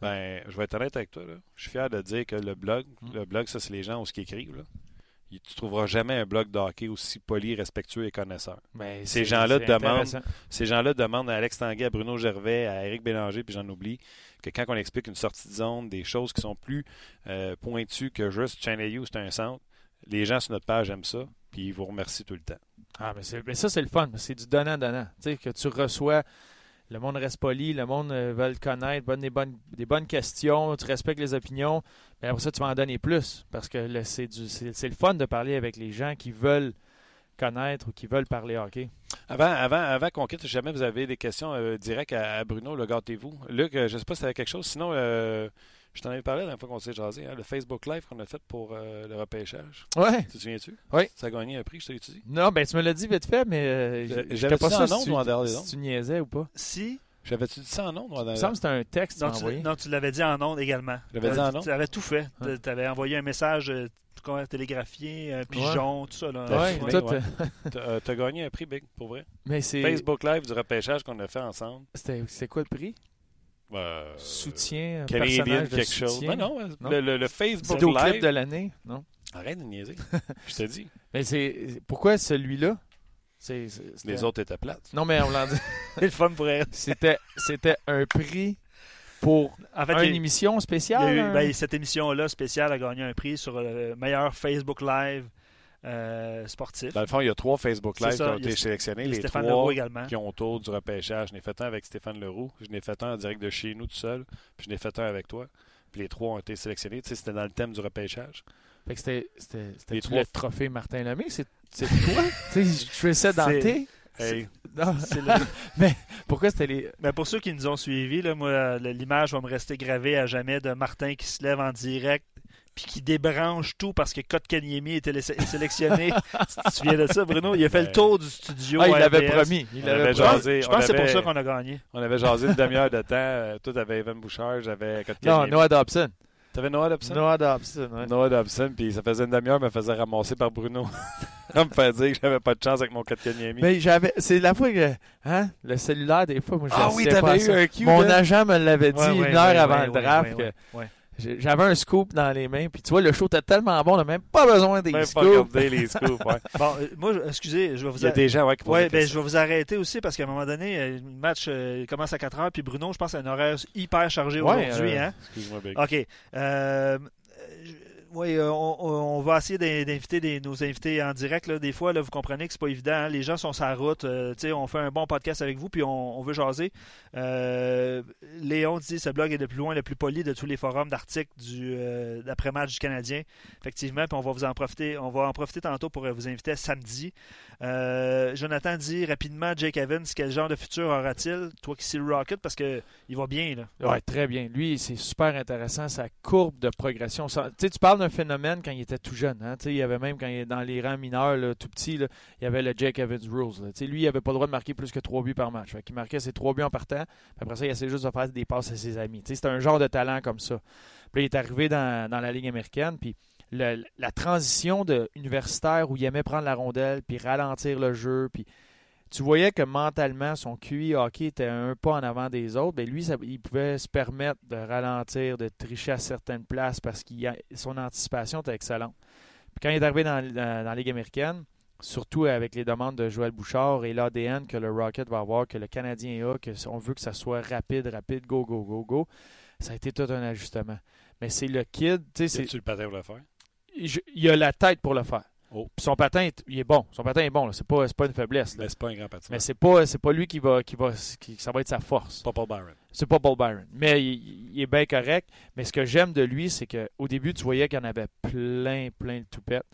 Ben, je vais être honnête avec toi. Là. Je suis fier de dire que le blog, Mm. le blog, ça, c'est les gens où ce qu'ils écrivent. Là. Tu trouveras jamais un blog de hockey aussi poli, respectueux et connaisseur. Ben, Ces gens-là demandent-. Ces gens-là demandent à Alex Tanguay, à Bruno Gervais, à Eric Bélanger, puis j'en oublie, que quand on explique une sortie de zone, des choses qui sont plus euh, pointues que juste Channel c'est un centre, les gens sur notre page aiment ça, puis ils vous remercient tout le temps. Ah, mais, mais ça, c'est le fun. C'est du donnant-donnant. Tu sais, que tu reçois, le monde reste poli, le monde euh, veut le connaître, bonne- des, bonnes, des bonnes questions, tu respectes les opinions. Mais après ça, tu vas en donner plus. Parce que c'est, le fun de parler avec les gens qui veulent connaître ou qui veulent parler hockey. Avant, avant, avant qu'on quitte, si jamais vous avez des questions euh, directes à, Bruno, le gâtez-vous. Luc, euh, je ne sais pas si tu avais quelque chose, sinon euh, je t'en avais parlé la dernière fois qu'on s'est jasé, hein, le Facebook Live qu'on a fait pour euh, le repêchage. Ouais. Tu te souviens-tu? Oui. Ça a gagné un prix, je t'ai utilisé. Non, ben tu me l'as dit vite fait, mais euh, Euh, j'avais pas dit sûr en ondes si, ou en dehors des tu, si tu niaisais ou pas. Si. J'avais-tu dit ça en ondes Il me semble que c'était un texte Non tu tu, non, tu l'avais dit en ondes également. Je l'avais dit en ondes? Tu avais tout fait. Ouais. Tu avais envoyé un message euh, comment, télégraphié, un pigeon, tout ça. Là. Ouais, euh, euh, t'as gagné un prix, Big, pour vrai. mais c'est, Facebook Live du repêchage qu'on a fait ensemble. c'était, c'est quoi le prix? Euh, Soutien, un Canadian personnage de quelque chose. soutien. Non, non, Non? Le, le- le Facebook Live. de l'année, non? Arrête de niaiser. je te dis. Mais c'est pourquoi celui-là? C'est c'est- c'était- Les autres étaient plates. Non, mais on l'a dit. C'est le fun pour elle. C'était c'était un prix pour En fait, une émission il y a spéciale. eu- ben, cette émission-là spéciale a gagné un prix sur le meilleur Facebook Live euh, sportif. Dans le fond, il y a trois Facebook Live ça, qui ont été sélectionnés. Les Stéphane trois Leroux également. qui ont autour du repêchage. Je n'ai fait un avec Stéphane Leroux. Je n'ai fait un en direct de chez nous tout seul. Puis je n'ai fait un avec toi. Puis les trois ont été sélectionnés. Tu sais, c'était dans le thème du repêchage. Fait que c'était c'était trois- le trophée Martin Lemay, c'est c'est toi? tu sais, je fais ça dans tes. Hey, Non. C'est le- Pourquoi c'était les Ben, pour ceux qui nous ont suivis, là, moi, l'image va me rester gravée à jamais de Martin qui se lève en direct puis qui débranche tout parce que Kotkaniemi était lé- sélectionné. tu te souviens de ça, Bruno? Il a fait le tour du studio. Ah, il l'avait promis, il avait Je pense, promis. jasé. je pense que c'est pour avait- ça qu'on a gagné. on avait jasé une demi-heure de temps. Euh, Toi, t'avais Evan Bouchard, j'avais Non, Kotkaniemi. Noah Dobson. T'avais Noah Dobson? Noah Dobson, ouais. Noah Dobson, puis ça faisait une demi-heure, me faisait ramasser par Bruno. On me fait dire que j'avais pas de chance avec mon Kotkaniemi. Mais j'avais c'est la fois que hein, le cellulaire des fois moi je Ah oui, t'avais eu ça. un cue Mon de- agent me l'avait dit Ouais, ouais, une heure ouais, avant ouais, le draft ouais, que ouais. J'ai- J'avais un scoop dans les mains, puis tu vois, le show était tellement bon, on n'a même pas besoin des Même pas scoops. regarder les scoops, ouais. Bon, euh, moi, excusez, je vais vous Il y a des gens ouais, qui Ouais, ben, je vais vous arrêter aussi parce qu'à un moment donné, euh, le match euh, il commence à 4 heures, puis Bruno, je pense, a un horaire hyper chargé Ouais, aujourd'hui. euh, hein? Excuse-moi, Big. OK. Oui, euh, on, va essayer d'in- d'inviter nos invités en direct. Des fois, vous comprenez que c'est pas évident. hein. Les gens sont sur la route. euh, on fait un bon podcast avec vous, puis on, veut jaser. Euh, Léon dit ce blog est le plus loin, le plus poli de tous les forums d'articles d'après-match du Canadien. Effectivement, puis on va vous en profiter. On va en profiter tantôt pour vous inviter samedi. Jonathan dit rapidement Jake Evans, quel genre de futur aura-t-il? Toi qui sais le Rocket, parce que il va bien là. Très bien. Lui, c'est super intéressant, sa courbe de progression. Tu sais, tu parles d'un phénomène quand il était tout jeune. Hein? Il y avait même quand il est dans les rangs mineurs, tout petit, il y avait le Jake Evans Rules. Lui, il n'avait pas le droit de marquer plus que 3 buts par match. Il marquait ses 3 buts en partant. Après ça, il essayait juste de faire des passes à ses amis. C'était un genre de talent comme ça. Puis il est arrivé dans, la Ligue américaine. Puis la transition de universitaire où il aimait prendre la rondelle, puis ralentir le jeu, puis tu voyais que mentalement, son QI hockey était un pas en avant des autres. Mais lui, ça- il pouvait se permettre de ralentir, de tricher à certaines places parce que son anticipation était excellente. Puis quand il est arrivé dans, dans- dans la Ligue américaine, surtout avec les demandes de Joël Bouchard et l'ADN que le Rocket va avoir, que le Canadien a, que on veut que ça soit rapide, rapide, go, go, go, go, ça a été tout un ajustement. Mais c'est le kid, tu sais, c'est tu le patin pour le faire? je- il a la tête pour le faire. Oh. Puis son patin, est- il est bon. Son patin est bon. C'est pas, pas une faiblesse. là. Mais c'est pas un grand patin. Mais c'est pas, c'est pas lui qui va, qui va, qui, ça va être sa force. pas Paul Byron. C'est pas Paul Byron. Mais il, il est bien correct. Mais ce que j'aime de lui, c'est qu'au début, tu voyais qu'il y en avait plein, plein de toupettes.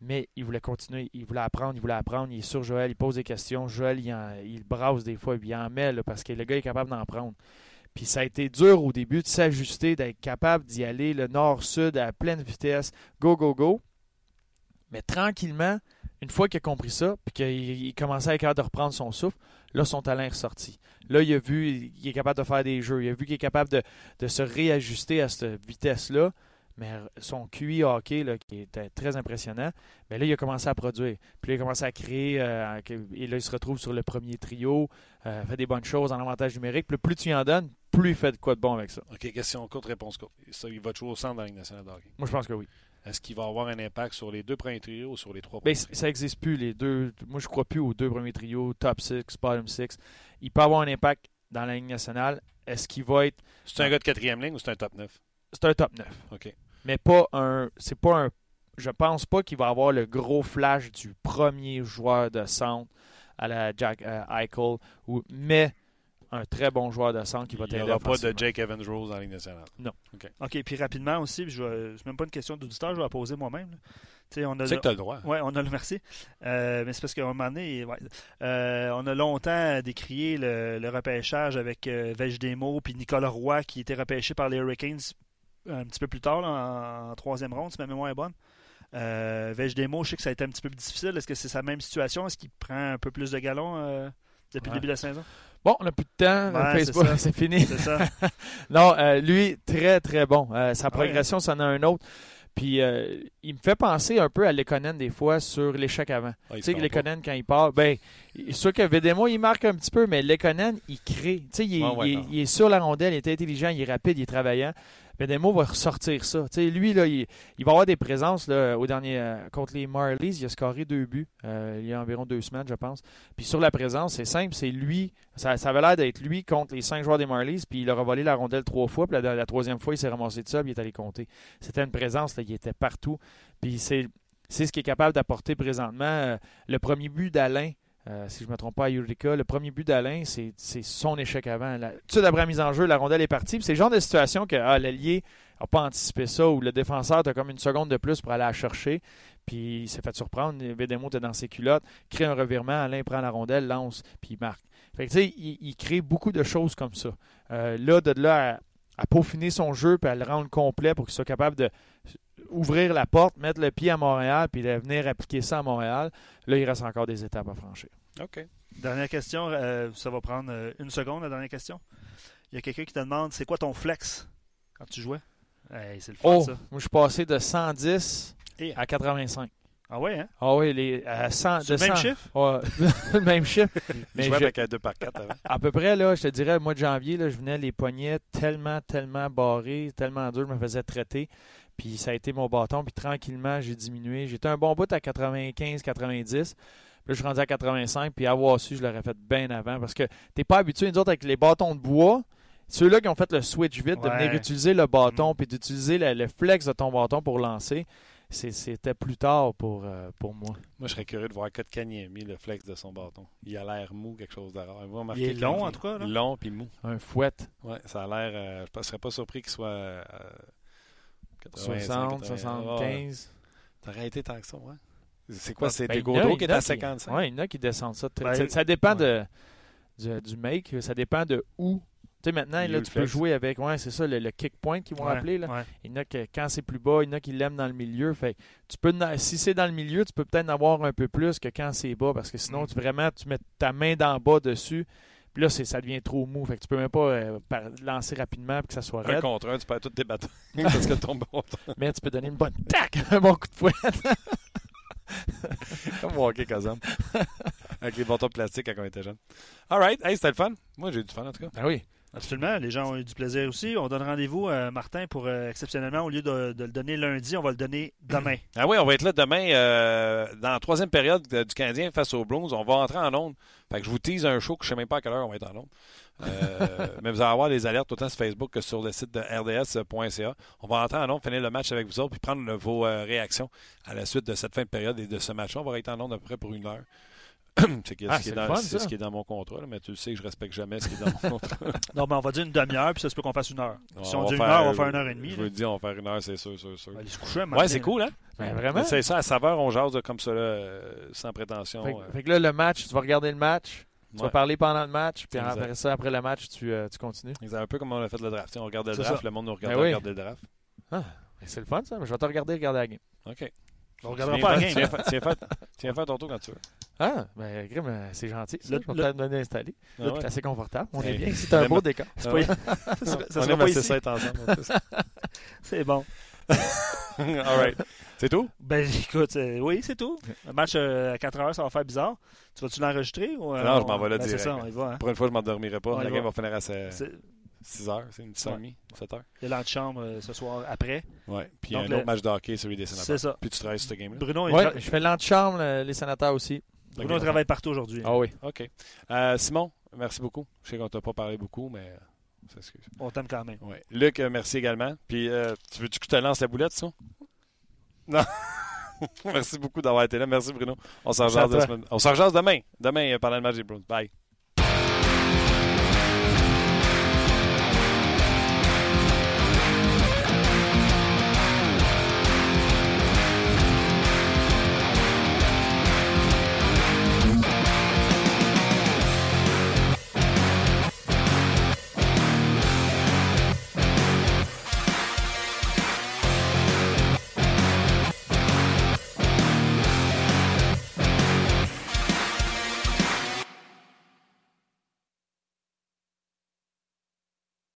Mais il voulait continuer. Il voulait apprendre, il voulait apprendre. Il est sur Joël, il pose des questions. Joël, il, en- il brasse des fois, il en met là, parce que le gars est capable d'en prendre. Puis ça a été dur au début de s'ajuster, d'être capable d'y aller le nord-sud à pleine vitesse. Go, go, go. Mais tranquillement, une fois qu'il a compris ça, puis qu'il il commençait à être capable de reprendre son souffle, là, son talent est ressorti. Là, il a vu qu'il est capable de faire des jeux. Il a vu qu'il est capable de, de se réajuster à cette vitesse-là. Mais son QI hockey, là, qui était très impressionnant, mais là, il a commencé à produire. Puis là, il a commencé à créer. euh, et là, il se retrouve sur le premier trio, euh, fait des bonnes choses en avantage numérique. Puis plus tu y en donnes, plus il fait de quoi de bon avec ça. OK, question courte, réponse courte. Ça, il va toujours au centre dans la Ligue nationale de hockey. Moi, je pense que oui. Est-ce qu'il va avoir un impact sur les deux premiers trios ou sur les trois Ben, premiers ça n'existe plus, les deux. Moi, je crois plus aux deux premiers trios, top 6, bottom 6. Il peut avoir un impact dans la Ligue nationale. Est-ce qu'il va être. C'est un gars de quatrième ligne ou c'est un top 9? C'est un top 9. OK. Mais pas un. C'est pas un. Je pense pas qu'il va avoir le gros flash du premier joueur de centre à la Jack euh, Eichel, ou, mais un très bon joueur de centre qui va Il n'y t'aider aura pas de. Jake Evans Rose dans la Ligue nationale. OK, puis rapidement aussi, je vais- c'est même pas une question d'auditeur, je vais la poser moi-même. Tu sais, que tu as le droit. Oui, on a le merci. Euh, mais c'est parce qu'à un moment donné, ouais, euh, on a longtemps décrié le, le repêchage avec euh, Demo puis Nicolas Roy qui était repêché par les Hurricanes un petit peu plus tard, là, en, en troisième ronde, si ma mémoire est bonne. Euh, Demo, je sais que ça a été un petit peu plus difficile. Est-ce que c'est sa même situation? Est-ce qu'il prend un peu plus de galons euh, depuis Ouais. le début de la saison? Bon, on n'a plus de temps. Ouais, Facebook, c'est ça. fini. C'est ça. non, euh, lui, très, très bon. Euh, sa Ouais. progression, c'en a un autre. Puis, euh, il me fait penser un peu à Lekonen des fois sur l'échec avant. Ah, Tu sais, Lekonen, quand il part, ben, c'est sûr que Vedemo, il marque un petit peu, mais Lekonen, il crée. Tu sais, il, est- Ouais, ouais, il est- non. il est sur la rondelle, il est intelligent, il est rapide, il est travaillant. Vedemo va ressortir ça. Lui, là, il, il va avoir des présences là, au dernier, euh, contre les Marlies. Il a scoré deux buts euh, il y a environ deux semaines, je pense. Puis sur la présence, c'est simple, c'est lui. Ça, ça avait l'air d'être lui contre les cinq joueurs des Marlies, puis il a volé la rondelle trois fois. Puis la, troisième fois, il s'est ramassé de ça, puis il est allé compter. C'était une présence, là, il était partout. Puis c'est c'est ce qu'il est capable d'apporter présentement. Euh, le premier but d'Alain, euh, si je ne me trompe pas à Eureka, le premier but d'Alain, c'est son échec avant. La, tout de suite mise en jeu, la rondelle est partie. C'est le genre de situation que ah, l'allié n'a pas anticipé ça ou le défenseur a comme une seconde de plus pour aller la chercher. Puis il s'est fait surprendre. Vedemo était dans ses culottes, crée un revirement, Alain prend la rondelle, lance, puis il marque. Fait que, il, il crée beaucoup de choses comme ça. Euh, là, de là à, à peaufiner son jeu puis à le rendre complet pour qu'il soit capable de ouvrir la porte, mettre le pied à Montréal, puis de venir appliquer ça à Montréal, là, il reste encore des étapes à franchir. OK. Dernière question, euh, ça va prendre euh, une seconde, la dernière question. Il y a quelqu'un qui te demande c'est quoi ton flex quand tu jouais? Hey, C'est le fun, Oh, ça. moi, je suis passé de 110 Et- à 85. Ah ouais, hein? Ah oui, les, à 100, C'est de le même 100. chiffre? Ouais, le même chiffre. Mais Mais je jouais je- avec un 2 par 4 avant. à peu près, là, je te dirais, le mois de janvier, là, je venais les poignets tellement, tellement barrés, tellement durs, je me faisais traiter. Puis ça a été mon bâton. Puis tranquillement, j'ai diminué. J'étais un bon bout à 95, 90. Puis là, je suis rendu à 85. Puis avoir su, je l'aurais fait bien avant. Parce que t'es pas habitué, nous autres, avec les bâtons de bois, ceux-là qui ont fait le switch vite, de venir utiliser le bâton Mm. puis d'utiliser le, le flex de ton bâton pour lancer, c'était plus tard pour, euh, pour moi. Moi, je serais curieux de voir Kotkaniemi, le flex de son bâton. Il a l'air mou, quelque chose de rare. Il est long, en tout cas, là. Long puis mou. Un fouet, Ouais, ça a l'air. euh, je ne serais pas surpris qu'il soit. euh, 85, 60, 80. 75. Ça aurait été tant que ça, ouais. C'est quoi, c'est Ben, des il y en a- Godot il qui est à 55? Oui, il y en a qui descendent ça. Ben, ça, ça dépend ouais. de, du, du make, ça dépend de où. Tu sais, maintenant, là, tu peux jouer avec, ouais, c'est ça, le, le kick point qu'ils vont Ouais, appeler. Là. ouais. Il y en a que quand c'est plus bas, il y en a qui l'aiment dans le milieu. Fait tu peux, si c'est dans le milieu, tu peux peut-être en avoir un peu plus que quand c'est bas, parce que sinon, Mm. tu, vraiment, tu mets ta main d'en bas dessus, puis là, ça devient trop mou. Fait que tu peux même pas euh, par- lancer rapidement pour que ça soit Un raide, contre un, tu perds tous tes bâtons. Parce que ton mais tu peux donner une bonne tac, un bon coup de fouet. Comme hockey Kazam. Avec les bâtons de plastique quand on était jeune. All right. Hey, c'était le fun. Moi, j'ai eu du fun en tout cas. Ah oui. Absolument, les gens ont eu du plaisir aussi. On donne rendez-vous, euh, Martin, pour euh, exceptionnellement, au lieu de, le donner lundi, on va le donner demain. Ah oui, on va être là demain euh, dans la troisième période de- du Canadien face aux Blues. On va entrer en onde. Fait que je vous tease un show que je ne sais même pas à quelle heure on va être en onde. Mais vous allez avoir des alertes autant sur Facebook que sur le site de rds.ca. On va entrer en onde, finir le match avec vous autres, puis prendre vos réactions à la suite de cette fin de période et de ce match-là. On va être en onde à peu près pour une heure. c'est Ah, ce, qui est c'est dans, le fun, c'est ça. ce qui est dans mon contrat, là, mais tu le sais que je respecte jamais ce qui est dans mon contrat. Non, mais on va dire une demi-heure, puis ça se peut qu'on fasse une heure. si on dit une heure, on va faire une heure et demie. Je le dis, on va faire une heure, c'est sûr, sûr, sûr. On va aller se coucher, Ouais, c'est cool, hein? Ben, vraiment. C'est ça, à saveur, on jase comme ça, là, euh, sans prétention. Fait, que- euh, fait que là, le match, tu vas regarder le match, tu vas parler pendant le match, puis après ça, après le match, tu, euh, tu continues. C'est un peu comme on a fait le draft. On regardait le C'est draft, ça. le monde nous regardait Ben oui. regarder le draft. Ah, ben, c'est le fun, ça. Mais je vais te regarder regarder la game. OK. On regardera Tu pas la viens game. viens faire- ton tour quand tu veux. Ah, ben, Grim, euh, c'est gentil. Ça. Le- je vais peut-être me. Ah ouais. C'est assez confortable. On est bien. C'est un beau décor. C'est Ah pas- ouais. ça sera- ça on pas ensemble. C'est bon. All right. C'est tout? Ben écoute, euh, oui, c'est tout. Un match euh, à 4 heures, ça va faire bizarre. Tu vas-tu l'enregistrer? Ou, euh, Non, je m'en vais là ben, C'est direct. ça, on y va. hein. Pour une fois, je ne m'endormirai pas. On La va. game va finir à 6 C'est- heures. C'est une 6 Ouais. h 30 7 heures. Il y a l'antichambre euh, ce soir après. Ouais. Puis Donc, un le- autre match de hockey, celui des sénateurs. C'est ça. Puis tu travailles sur cette game-là? Bruno, il Oui, tra- je fais l'antichambre, le- les sénateurs aussi. Bruno travaille partout aujourd'hui. Ah oui. OK. Euh, Simon, merci beaucoup. Je sais qu'on t'a pas parlé beaucoup, mais euh, on s'excuse. On t'aime quand même. Ouais. Luc, euh, merci également. Puis, euh, tu veux-tu que je te lance la boulette, ça? Non. merci beaucoup d'avoir été là. Merci, Bruno. On s'en rejase demain. Demain, euh, pendant le match des Bruins. Bye.